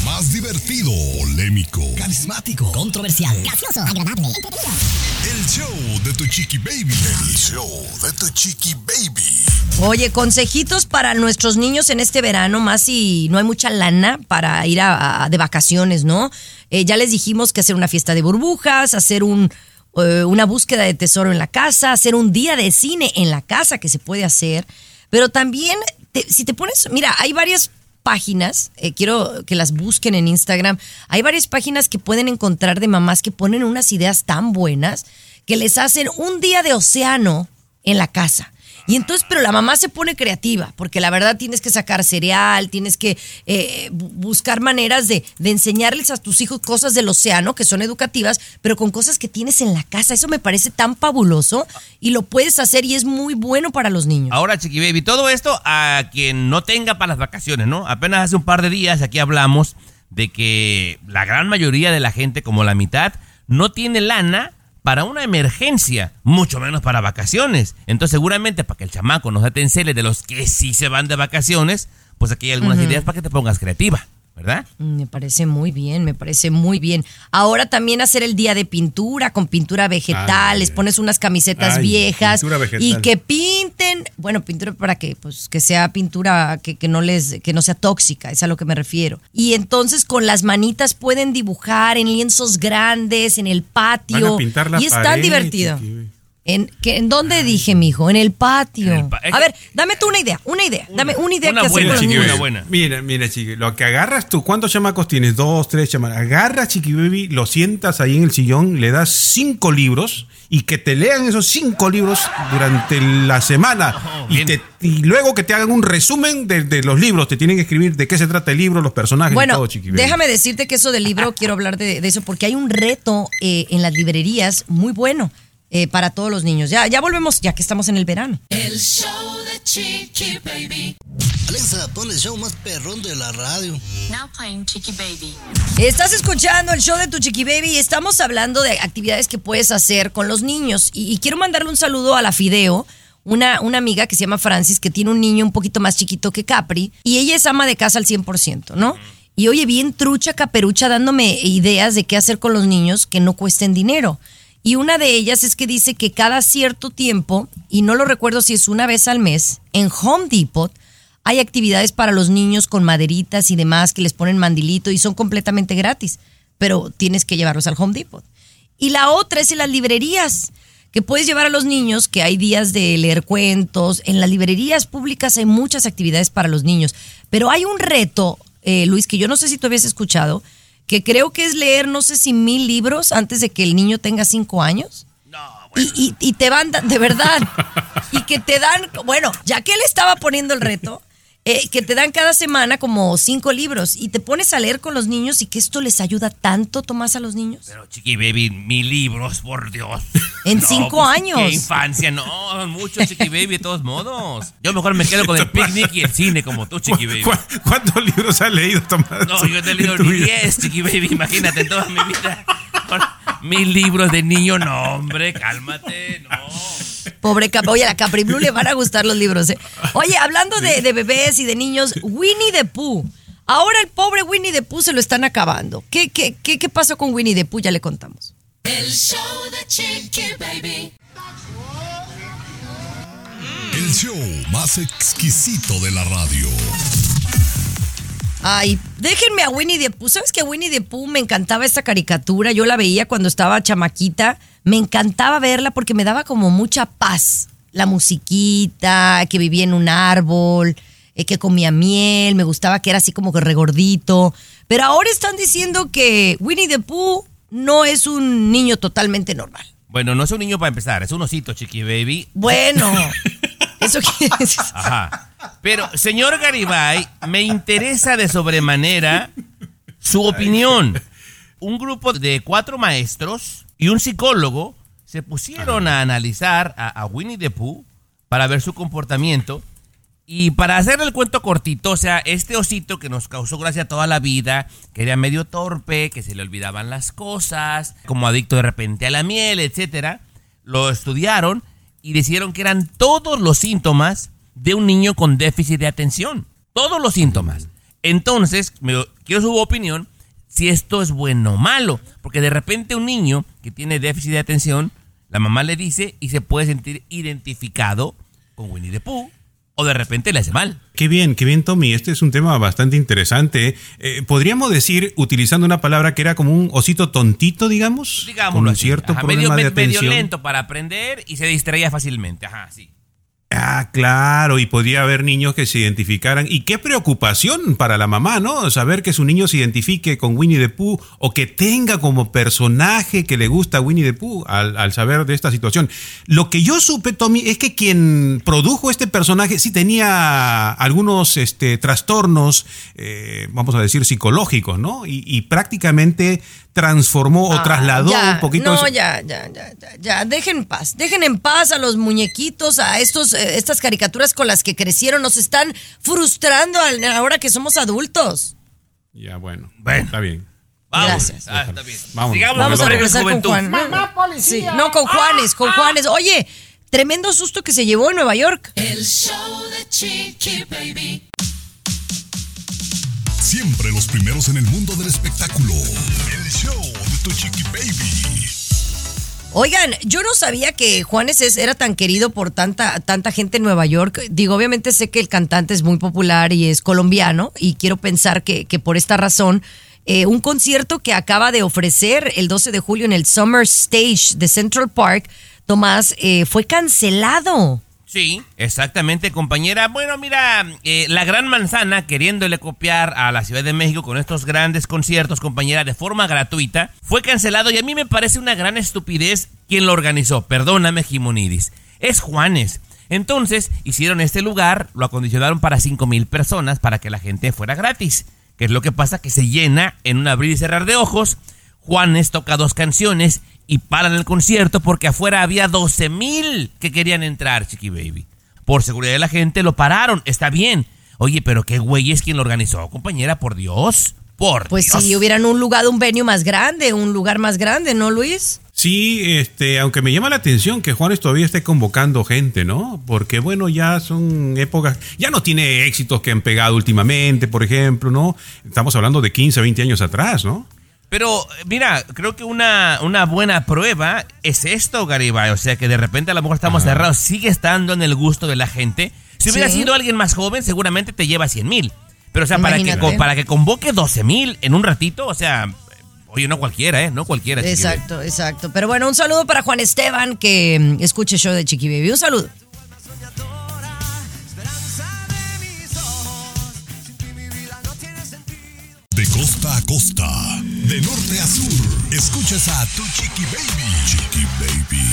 más divertido, polémico, Carismático, controversial, gracioso, agradable, el show de tu Chiqui Baby. El show de tu Chiqui Baby. Oye, consejitos para nuestros niños en este verano, más si no hay mucha lana para ir a, a- de vacaciones, ¿no? Eh, ya les dijimos que hacer una fiesta de burbujas, hacer un, eh, una búsqueda de tesoro en la casa, hacer un día de cine en la casa que se puede hacer, pero también te- si te pones, mira, hay varias páginas, eh, quiero que las busquen en Instagram, hay varias páginas que pueden encontrar de mamás que ponen unas ideas tan buenas que les hacen un día de océano en la casa. Y entonces, pero la mamá se pone creativa, porque la verdad tienes que sacar cereal, tienes que eh, bu- buscar maneras de, de enseñarles a tus hijos cosas del océano que son educativas, pero con cosas que tienes en la casa. Eso me parece tan fabuloso y lo puedes hacer y es muy bueno para los niños. Ahora, Chiqui Baby, todo esto a quien no tenga para las vacaciones, ¿no? Apenas hace un par de días aquí hablamos de que la gran mayoría de la gente, como la mitad, no tiene lana para una emergencia, mucho menos para vacaciones. Entonces, seguramente para que el chamaco no se te encele de los que sí se van de vacaciones, pues aquí hay algunas ideas para que te pongas creativa, ¿verdad? Me parece muy bien, me parece muy bien. Ahora también hacer el día de pintura con pintura vegetal, les pones unas camisetas Ay, viejas y que pinten, bueno, pintura para que pues que sea pintura que, que no les que no sea tóxica, es a lo que me refiero. Y entonces con las manitas pueden dibujar en lienzos grandes en el Van patio a pintar la y es tan divertido. Chiqui. ¿En, que, ¿En dónde dije, mijo? En el patio. pa- A ver, dame tú una idea, una idea. dame una idea una que hacer buena, con los chiqui, niños. una buena. Mira, mira, chiqui, lo que agarras tú, ¿cuántos chamacos tienes? Dos, tres chamacos. Agarras, chiqui baby, lo sientas ahí en el sillón, le das cinco libros y que te lean esos cinco libros durante la semana. y, te- y luego que te hagan un resumen de, de los libros. Te tienen que escribir de qué se trata el libro, los personajes y Bueno, todo, chiqui baby. déjame decirte que eso del libro, quiero hablar de, de eso, porque hay un reto eh, en las librerías muy bueno eh, para todos los niños. Ya, ya volvemos, ya que estamos en el verano. El show de Chiqui Baby. Alexa, pon el show más perrón de la radio. Now playing Chiqui Baby. Estás escuchando el show de tu chiqui baby y estamos hablando de actividades que puedes hacer con los niños. Y, y quiero mandarle un saludo a la Fideo, una, una amiga que se llama Francis, que tiene un niño un poquito más chiquito que Capri, y ella es ama de casa al 100%, ¿no? Y oye, bien trucha, caperucha, dándome ideas de qué hacer con los niños que no cuesten dinero. Y una de ellas es que dice que cada cierto tiempo, y no lo recuerdo si es una vez al mes, en Home Depot hay actividades para los niños con maderitas y demás que les ponen mandilito y son completamente gratis, pero tienes que llevarlos al Home Depot. Y la otra es en las librerías, que puedes llevar a los niños, que hay días de leer cuentos. En las librerías públicas hay muchas actividades para los niños, pero hay un reto, eh, Luis, que yo no sé si tú habías escuchado, que creo que es leer no sé si mil libros antes de que el niño tenga cinco años. Y, y- y te van, de verdad, y que te dan, bueno, ya que él estaba poniendo el reto, eh, que te dan cada semana como cinco libros y te pones a leer con los niños y que esto les ayuda tanto, Tomás, a los niños. Pero chiqui baby, mil libros, por Dios. *laughs* En No, cinco pues, años. Qué infancia, no, mucho chiqui baby de todos modos. Yo mejor me quedo con el *laughs* picnic y el cine como tú, chiqui baby. ¿Cu- ¿Cuántos libros has leído, Tomás? No, yo no he leído ni? 10, chiqui baby, imagínate en toda mi vida. Mil libros de niño, no, hombre, cálmate, no. Pobre Cap Oye, a la Capri Blue le van a gustar los libros. ¿eh? Oye, hablando de, de bebés y de niños, Winnie the Pooh. Ahora el pobre Winnie the Pooh se lo están acabando. ¿Qué, qué, qué, qué pasó con Winnie the Pooh? Ya le contamos. El show de Chiqui Baby. El show más exquisito de la radio. Ay, déjenme a Winnie the Pooh. ¿Sabes que a Winnie the Pooh me encantaba esta caricatura? Yo la veía cuando estaba chamaquita. Me encantaba verla porque me daba como mucha paz. La musiquita, que vivía en un árbol, eh, que comía miel, me gustaba que era así como que regordito. Pero ahora están diciendo que Winnie the Pooh no es un niño totalmente normal. Bueno, no es un niño para empezar, es un osito, chiqui baby. Bueno, *laughs* eso quiere decir. Ajá. Pero, señor Garibay, me interesa de sobremanera su opinión. Un grupo de cuatro maestros y un psicólogo se pusieron a analizar a, a Winnie the Pooh para ver su comportamiento. Y para hacerle el cuento cortito, o sea, este osito que nos causó gracia toda la vida, que era medio torpe, que se le olvidaban las cosas, como adicto de repente a la miel, etcétera, lo estudiaron y decidieron que eran todos los síntomas de un niño con déficit de atención. Todos los síntomas. Entonces, me- quiero su opinión si esto es bueno o malo. Porque de repente un niño que tiene déficit de atención, la mamá le dice y se puede sentir identificado con Winnie the Pooh. O de repente le hace mal. Qué bien, qué bien, Tommy. Este es un tema bastante interesante. Eh, Podríamos decir, utilizando una palabra que era como un osito tontito, digamos, Digámoslo con un así. cierto Ajá, problema medio, de medio lento para aprender y se distraía fácilmente. Ajá, sí. Ah, claro, y podría haber niños que se identificaran. Y qué preocupación para la mamá, ¿no? Saber que su niño se identifique con Winnie the Pooh o que tenga como personaje que le gusta Winnie the Pooh al, saber de esta situación. Lo que yo supe, Tommy, es que quien produjo este personaje sí tenía algunos este, trastornos, eh, vamos a decir, psicológicos, ¿no? Y prácticamente transformó o Ah, trasladó ya, un poquito No, eso. ya, ya, ya, ya, ya. Dejen en paz. Dejen en paz a los muñequitos, a estos, eh, estas caricaturas con las que crecieron. Nos están frustrando al- ahora que somos adultos. Ya, bueno. Bueno. Está bien. Vamos. Gracias. Ah, está bien. Vamos. Sigamos Vamos a regresar con. Juan. Mamá policía. Sí, no, con Juanes, con Juanes. Oye, tremendo susto que se llevó en Nueva York. El show de Chiqui Baby. Siempre los primeros en el mundo del espectáculo. El show de tu chiqui baby. Oigan, yo no sabía que Juanes es- era tan querido por tanta, tanta gente en Nueva York. Digo, obviamente sé que el cantante es muy popular y es colombiano y quiero pensar que, que por esta razón, eh, un concierto que acaba de ofrecer el 12 de julio en el Summer Stage de Central Park, Tomás, eh, fue cancelado. Sí, exactamente, compañera. Bueno, mira, eh, la Gran Manzana, queriéndole copiar a la Ciudad de México con estos grandes conciertos, compañera, de forma gratuita, fue cancelado y a mí me parece una gran estupidez quien lo organizó. Perdóname, Jimonidis. Es Juanes. Entonces, hicieron este lugar, lo acondicionaron para 5 mil personas para que la gente fuera gratis. ¿Qué es lo que pasa? Que se llena en un abrir y cerrar de ojos. Juanes toca dos canciones y paran el concierto porque afuera había 12 mil que querían entrar, Chiqui Baby. Por seguridad de la gente lo pararon, está bien. Oye, pero qué güey es quien lo organizó, compañera, por Dios. Por Pues Dios. si hubieran un lugar, un venue más grande, un lugar más grande, ¿no, Luis? Sí, este, aunque me llama la atención que Juanes todavía esté convocando gente, ¿no? Porque bueno, ya son épocas, ya no tiene éxitos que han pegado últimamente, por ejemplo, ¿no? Estamos hablando de 15, 20 años atrás, ¿no? Pero mira, creo que una, una buena prueba es esto, Garibay. O sea que de repente a lo mejor estamos cerrados, sigue estando en el gusto de la gente. Si hubiera Sí. sido alguien más joven, seguramente te lleva 100 mil. Pero o sea, para que, para que convoque 12 mil en un ratito, o sea, oye, no cualquiera, ¿eh? No cualquiera. Chiqui. Exacto, exacto. Pero bueno, un saludo para Juan Esteban que mm, escuche show de Chiqui Baby. Un saludo. De costa a costa, de norte a sur, escuchas a tu Chiqui Baby. Chiqui Baby.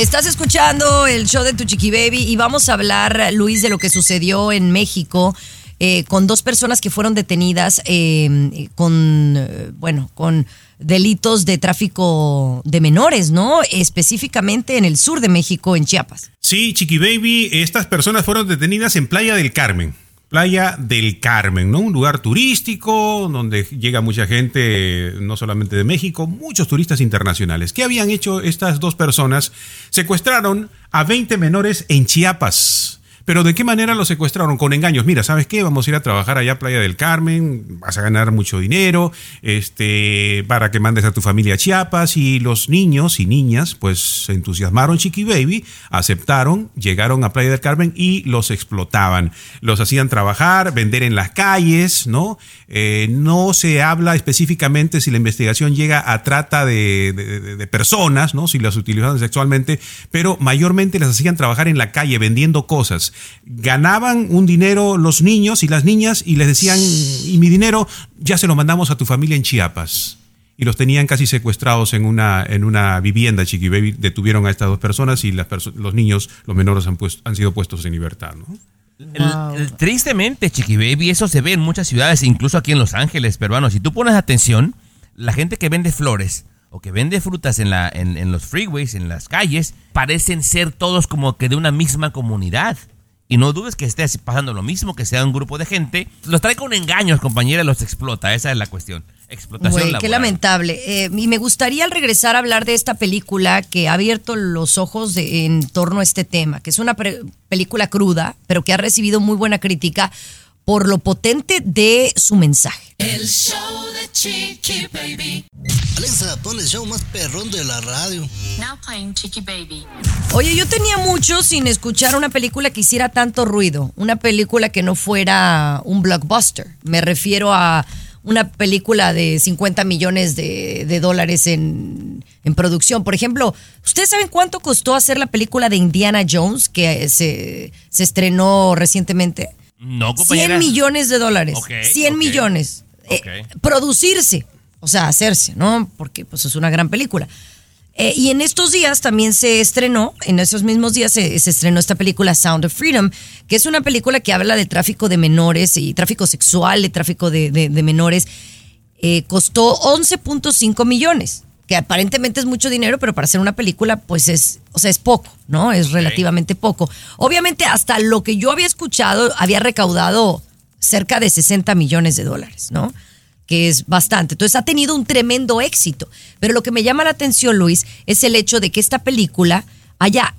Estás escuchando el show de Tu Chiqui Baby y vamos a hablar, Luis, de lo que sucedió en México eh, con dos personas que fueron detenidas eh, con, eh, bueno, con delitos de tráfico de menores, ¿no? Específicamente en el sur de México, en Chiapas. Sí, Chiqui Baby, estas personas fueron detenidas en Playa del Carmen. Playa del Carmen, ¿no? Un lugar turístico donde llega mucha gente, no solamente de México, muchos turistas internacionales. ¿Qué habían hecho estas dos personas? Secuestraron a 20 menores en Chiapas. Pero ¿de qué manera los secuestraron? Con engaños. Mira, ¿sabes qué? Vamos a ir a trabajar allá a Playa del Carmen, vas a ganar mucho dinero, este, para que mandes a tu familia a Chiapas. Y los niños y niñas, pues se entusiasmaron, Chiqui Baby, aceptaron, llegaron a Playa del Carmen y los explotaban. Los hacían trabajar, vender en las calles, ¿no? Eh, no se habla específicamente si la investigación llega a trata de personas, ¿no? Si las utilizaban sexualmente, pero mayormente las hacían trabajar en la calle vendiendo cosas. Ganaban un dinero los niños y las niñas y les decían, y mi dinero ya se lo mandamos a tu familia en Chiapas. Y los tenían casi secuestrados en una, en una vivienda, Chiqui Baby. Detuvieron a estas dos personas y las perso- los niños, los menores, han, puesto- han sido puestos en libertad, ¿no? El- el- tristemente, Chiqui Baby, eso se ve en muchas ciudades, incluso aquí en Los Ángeles, peruanos. Si tú pones atención, la gente que vende flores o que vende frutas en, la, en, en los freeways, en las calles, parecen ser todos como que de una misma comunidad. Y no dudes que esté pasando lo mismo, que sea un grupo de gente. Los trae con engaños, compañera, y los explota. Esa es la cuestión. Explotación laboral. qué lamentable. Eh, y me gustaría al regresar a hablar de esta película que ha abierto los ojos de- en torno a este tema, que es una pre- película cruda, pero que ha recibido muy buena crítica por lo potente de su mensaje. El show de Chiqui Baby. Alexa, pon el show más perrón de la radio. Now playing Chicky Baby. Oye, yo tenía mucho sin escuchar una película que hiciera tanto ruido, una película que no fuera un blockbuster. Me refiero a una película de 50 millones de, de dólares en, en producción. Por ejemplo, ¿ustedes saben cuánto costó hacer la película de Indiana Jones que se, se estrenó recientemente? No, 100 compañera. millones de dólares. Ok, 100 ok. millones. Eh, producirse, o sea, hacerse, ¿no? Porque pues es una gran película. Eh, y en estos días también se estrenó, en esos mismos días se, se estrenó esta película Sound of Freedom, que es una película que habla de tráfico de menores y tráfico sexual, de tráfico de, de- de menores. Eh, costó 11.5 millones, que aparentemente es mucho dinero, pero para hacer una película, pues es, o sea, es poco, ¿no? Es relativamente poco. Obviamente, hasta lo que yo había escuchado, había recaudado cerca de 60 millones de dólares, ¿no? que es bastante. Entonces ha tenido un tremendo éxito. Pero lo que me llama la atención, Luis, es el hecho de que esta película haya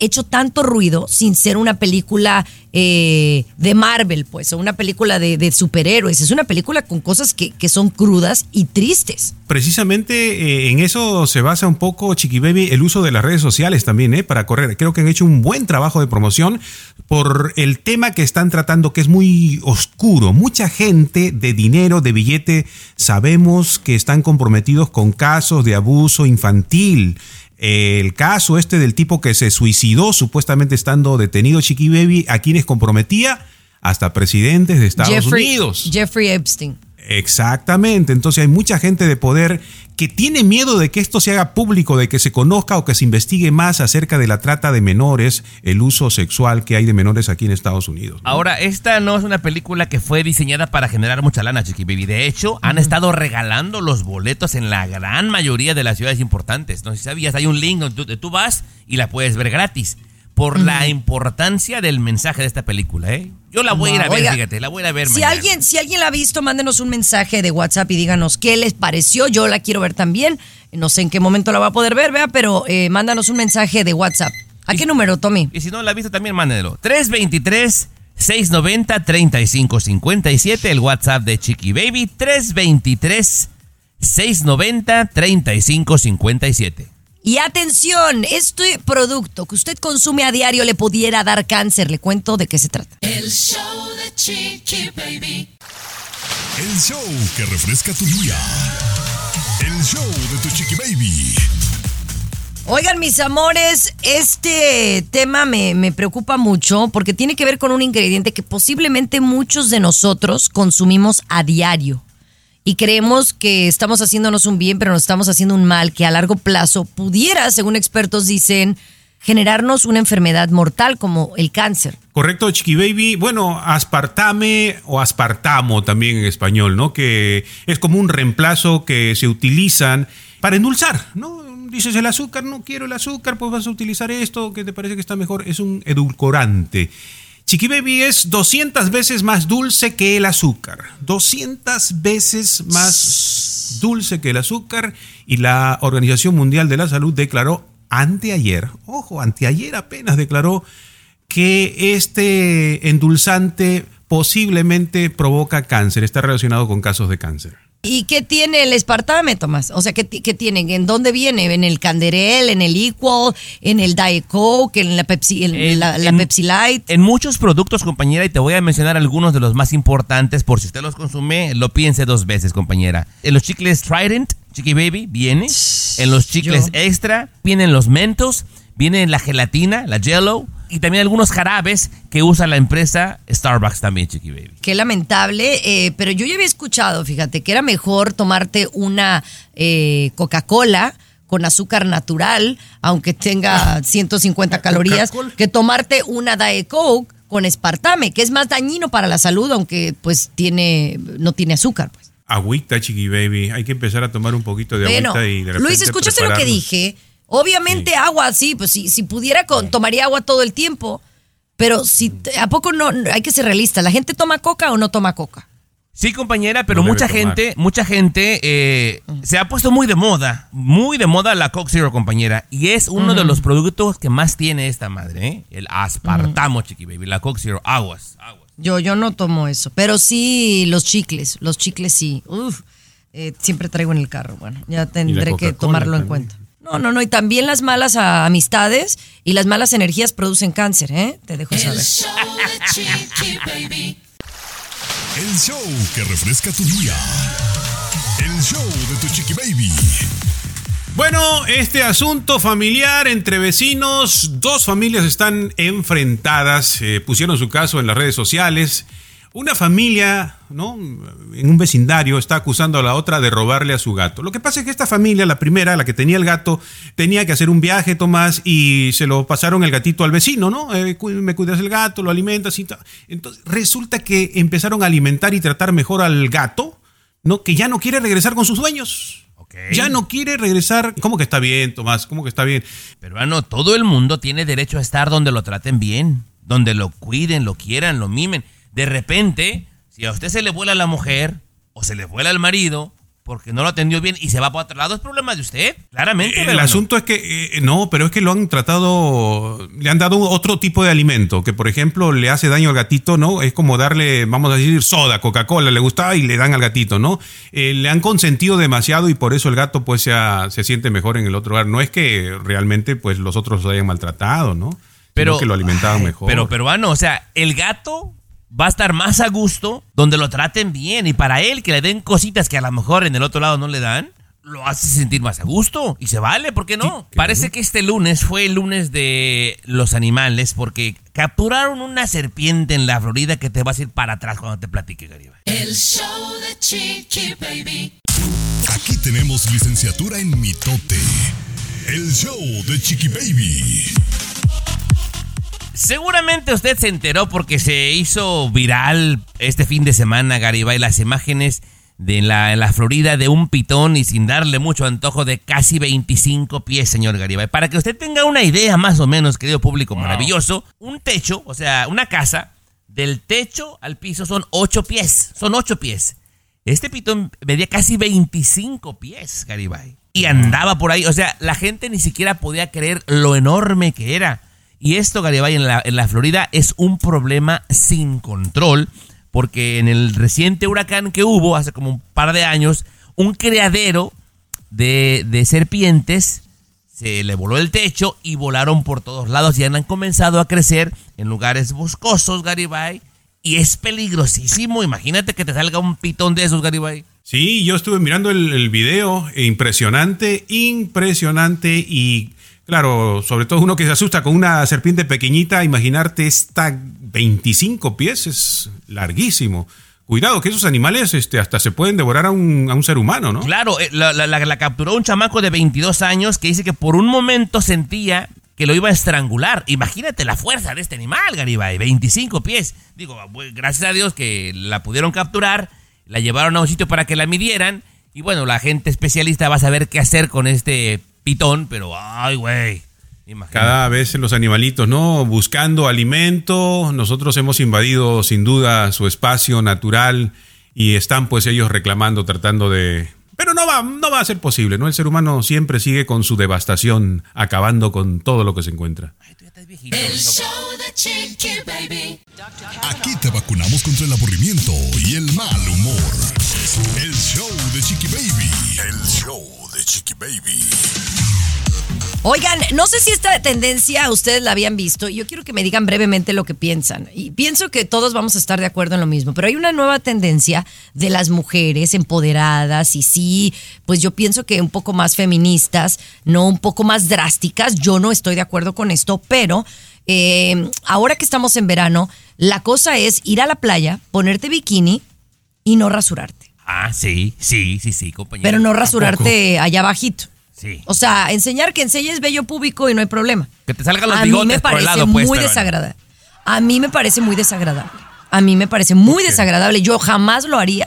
hecho tanto ruido sin ser una película eh, de Marvel, pues, o una película de, superhéroes. Es una película con cosas que, que son crudas y tristes. Precisamente eh, en eso se basa un poco Chiqui Baby, el uso de las redes sociales también, ¿eh? Para correr. Creo que han hecho un buen trabajo de promoción por el tema que están tratando, que es muy oscuro. Mucha gente de dinero, de billete, sabemos que están comprometidos con casos de abuso infantil. El caso este del tipo que se suicidó supuestamente estando detenido Chiqui Baby, a quienes comprometía hasta presidentes de Estados Jeffrey, Unidos. Jeffrey Epstein. Exactamente, entonces hay mucha gente de poder que tiene miedo de que esto se haga público, de que se conozca o que se investigue más acerca de la trata de menores, el uso sexual que hay de menores aquí en Estados Unidos. Ahora, esta no es una película que fue diseñada para generar mucha lana, Chiqui Baby. De hecho, han estado regalando los boletos en la gran mayoría de las ciudades importantes. No sé si sabías, hay un link donde tú, tú vas y la puedes ver gratis. Por la importancia del mensaje de esta película, ¿eh? Yo la voy a ir a ver, Oiga, fíjate, la voy a ir a ver Si mañana. alguien, si alguien la ha visto, mándenos un mensaje de WhatsApp y díganos qué les pareció. Yo la quiero ver también. No sé en qué momento la va a poder ver, vea, pero eh, mándanos un mensaje de WhatsApp. ¿A qué número, Tommy? Y si no la has visto, también mándelo. 323 690 3557 el WhatsApp de Chiqui Baby 323 690 3557 Y atención, este producto que usted consume a diario le pudiera dar cáncer. Le cuento de qué se trata. El show de Chiqui Baby. El show que refresca tu día. El show de tu chiqui baby. Oigan, mis amores, este tema me, me preocupa mucho porque tiene que ver con un ingrediente que posiblemente muchos de nosotros consumimos a diario. Y creemos que estamos haciéndonos un bien, pero nos estamos haciendo un mal que a largo plazo pudiera, según expertos dicen, generarnos una enfermedad mortal como el cáncer. Correcto, Chiqui Baby. Bueno, aspartame o aspartamo también en español, ¿no? Que es como un reemplazo que se utilizan para endulzar, ¿no? Dices el azúcar, no quiero el azúcar, pues vas a utilizar esto que te parece que está mejor. Es un edulcorante. Chiqui Baby es 200 veces más dulce que el azúcar. 200 veces más dulce que el azúcar. Y la Organización Mundial de la Salud declaró anteayer, ojo, anteayer apenas declaró que este endulzante posiblemente provoca cáncer, está relacionado con casos de cáncer. ¿Y qué tiene el espartame, Tomás? O sea, ¿qué, qué tienen? ¿En dónde viene? ¿En el Canderel, en el Equal, en el Diet Coke, en la Pepsi, en la, la en- Pepsi Light? En muchos productos, compañera, y te voy a mencionar algunos de los más importantes, por si usted los consume, lo piense dos veces, compañera. En los chicles Trident, Chiqui Baby, viene. En los chicles Yo. Extra, vienen los Mentos, viene la gelatina, la Jello, y también algunos jarabes que usa la empresa Starbucks también, Chiqui Baby. Qué lamentable, eh, pero yo ya había escuchado, fíjate, que era mejor tomarte una eh, Coca-Cola con azúcar natural, aunque tenga *laughs* 150 calorías, que tomarte una Diet Coke con espartame, que es más dañino para la salud, aunque pues tiene no tiene azúcar. Pues. Agüita, Chiqui Baby. Hay que empezar a tomar un poquito de Bueno, agüita y de repente Luis, ¿escuchaste lo que dije? Obviamente agua, sí, pues si, si pudiera con, tomaría agua todo el tiempo, pero si ¿a poco no hay que ser realista? ¿La gente toma coca o no toma coca? Sí, compañera, pero No mucha gente, mucha gente eh, se ha puesto muy de moda, muy de moda la Coke Zero, compañera, y es uno de los productos que más tiene esta madre, ¿eh? El aspartamo, chiqui baby, la Coke Zero, aguas, aguas. Yo, yo no tomo eso, pero sí los chicles, los chicles sí. Uf, eh, siempre traigo en el carro. Bueno, ya tendré que tomarlo en cuenta. No, no, no, y también las malas amistades y las malas energías producen cáncer, ¿eh? Te dejo El saber. show de Chiqui Baby. El show que refresca tu día. El show de tu chiqui baby. Bueno, este asunto familiar entre vecinos, dos familias están enfrentadas, eh, pusieron su caso en las redes sociales. Una familia, ¿no? En un vecindario está acusando a la otra de robarle a su gato. Lo que pasa es que esta familia, la primera, la que tenía el gato, tenía que hacer un viaje, Tomás, y se lo pasaron el gatito al vecino, ¿no? Eh, me cuidas el gato, lo alimentas y tal. Entonces, resulta que empezaron a alimentar y tratar mejor al gato, ¿no? Que ya no quiere regresar con sus dueños. Ya no quiere regresar. ¿Cómo que está bien, Tomás? ¿Cómo que está bien? Peruano, todo el mundo tiene derecho a estar donde lo traten bien, donde lo cuiden, lo quieran, lo mimen. De repente, si a usted se le vuela la mujer o se le vuela el marido porque no lo atendió bien y se va para otro lado, es problema de usted, claramente. El Peruano. asunto es que, eh, no, pero es que lo han tratado, le han dado otro tipo de alimento, que por ejemplo le hace daño al gatito, ¿no? Es como darle, vamos a decir, soda, Coca-Cola, le gustaba y le dan al gatito, ¿no? Eh, le han consentido demasiado y por eso el gato pues se, ha- se siente mejor en el otro lugar. No es que realmente pues los otros lo hayan maltratado, ¿no? Sino Pero- que lo alimentaban mejor. Pero peruano, o sea, el gato va a estar más a gusto donde lo traten bien y para él que le den cositas que a lo mejor en el otro lado no le dan, lo hace sentir más a gusto y se vale, ¿por qué no? Parece que este lunes fue el lunes de los animales porque capturaron una serpiente en la Florida que te va a ir para atrás cuando te platique, Garibay. El show de Chiqui Baby. Aquí tenemos licenciatura en mitote. El show de Chiqui Baby. Seguramente usted se enteró porque se hizo viral este fin de semana, Garibay, las imágenes de la, en la Florida de un pitón y sin darle mucho antojo de casi 25 pies, señor Garibay. Para que usted tenga una idea más o menos, querido público maravilloso, un techo, o sea, una casa, del techo al piso son 8 pies, son 8 pies. Este pitón medía casi 25 pies, Garibay. Y andaba por ahí, o sea, la gente ni siquiera podía creer lo enorme que era. Y esto, Garibay, en la, en la Florida es un problema sin control, porque en el reciente huracán que hubo hace como un par de años, un criadero de, serpientes se le voló el techo y volaron por todos lados y han comenzado a crecer en lugares boscosos, Garibay. Y es peligrosísimo. Imagínate que te salga un pitón de esos, Garibay. Sí, yo estuve mirando el, el video, e impresionante, impresionante y claro, sobre todo uno que se asusta con una serpiente pequeñita, imaginarte esta 25 pies es larguísimo. Cuidado, que esos animales este, hasta se pueden devorar a un, a un ser humano, ¿no? Claro, eh, la, la- capturó un chamaco de 22 años que dice que por un momento sentía que lo iba a estrangular. Imagínate la fuerza de este animal, Garibay, 25 pies. Digo, pues, gracias a Dios que la pudieron capturar, la llevaron a un sitio para que la midieran y bueno, la gente especialista va a saber qué hacer con este pitón, pero ay, güey. Cada vez los animalitos, ¿no? Buscando alimento. Nosotros hemos invadido sin duda su espacio natural y están pues ellos reclamando, tratando de... Pero no va, no va a ser posible, ¿no? El ser humano siempre sigue con su devastación, acabando con todo lo que se encuentra. El show de Chiqui Baby. Aquí te vacunamos contra el aburrimiento y el mal humor. El show de Chiqui Baby. El show Chiqui Baby. Oigan, no sé si esta tendencia ustedes la habían visto. Yo quiero que me digan brevemente lo que piensan. Y pienso que todos vamos a estar de acuerdo en lo mismo. Pero hay una nueva tendencia de las mujeres empoderadas y sí, pues yo pienso que un poco más feministas, no un poco más drásticas. Yo no estoy de acuerdo con esto, pero eh, ahora que estamos en verano, la cosa es ir a la playa, ponerte bikini y no rasurarte. Ah, sí, sí, sí, sí, compañero. Pero no rasurarte allá abajito. Sí. O sea, enseñar que enseñes vello público y no hay problema. Que te salgan los a mí me por el parece lado, pues, muy pero- desagradable. A mí me parece muy desagradable. A mí me parece muy desagradable. Yo jamás lo haría.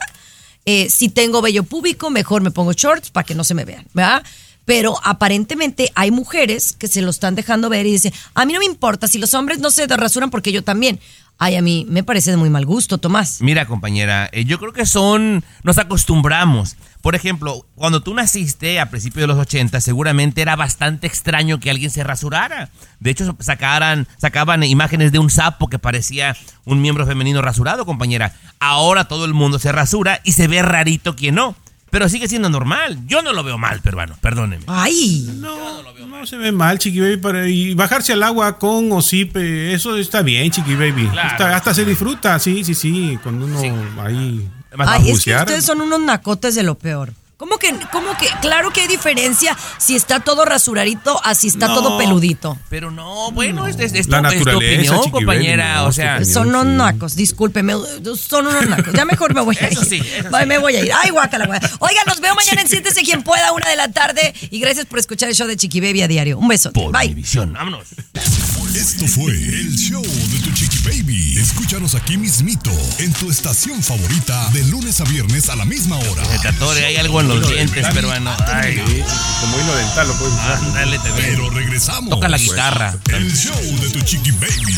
Eh, si tengo vello público, mejor me pongo shorts para que no se me vean, ¿verdad? Pero aparentemente hay mujeres que se lo están dejando ver y dicen, a mí no me importa si los hombres no se rasuran porque yo también. Ay, a mí me parece de muy mal gusto, Tomás. Mira, compañera, eh, yo creo que son, nos acostumbramos. Por ejemplo, cuando tú naciste a principios de los 80, seguramente era bastante extraño que alguien se rasurara. De hecho, sacaran, sacaban imágenes de un sapo que parecía un miembro femenino rasurado, compañera. Ahora todo el mundo se rasura y se ve rarito quien no. Pero sigue siendo normal. Yo no lo veo mal, peruano, perdónenme. Ay. No, no se ve mal, Chiqui Baby. Para, y bajarse al agua con o sí, pe- eso está bien, Chiqui Baby. Claro. Está- hasta se disfruta, sí, sí, sí. Cuando uno ahí va a Ay, es que ustedes son unos nacotes de lo peor. ¿Cómo que, cómo que? Claro que hay diferencia si está todo rasuradito a si está No, todo peludito. Pero no, bueno, es, es- es La tu, es tu opinión, compañera. no, o sea, opinión. Son unos sí. nacos, discúlpeme, son unos nacos. Ya mejor me voy a ir. Eso sí, eso Bye, sí. Me voy a ir. Ay, guácala, guácala. Oigan, los veo mañana en Siéntese Quien Pueda, una de la tarde. Y gracias por escuchar el show de Chiqui Baby a diario. Un beso. por Bye. Vámonos. Esto fue el show de tu Chiqui Baby. Escúchanos aquí mismito en tu estación favorita de lunes a viernes a la misma hora. Se te atore, hay algo en los dientes, peruano. Ay, Como hilo dental lo puedes usar. ándale también. Pero regresamos. Toca la guitarra. El show de tu Chiqui Baby.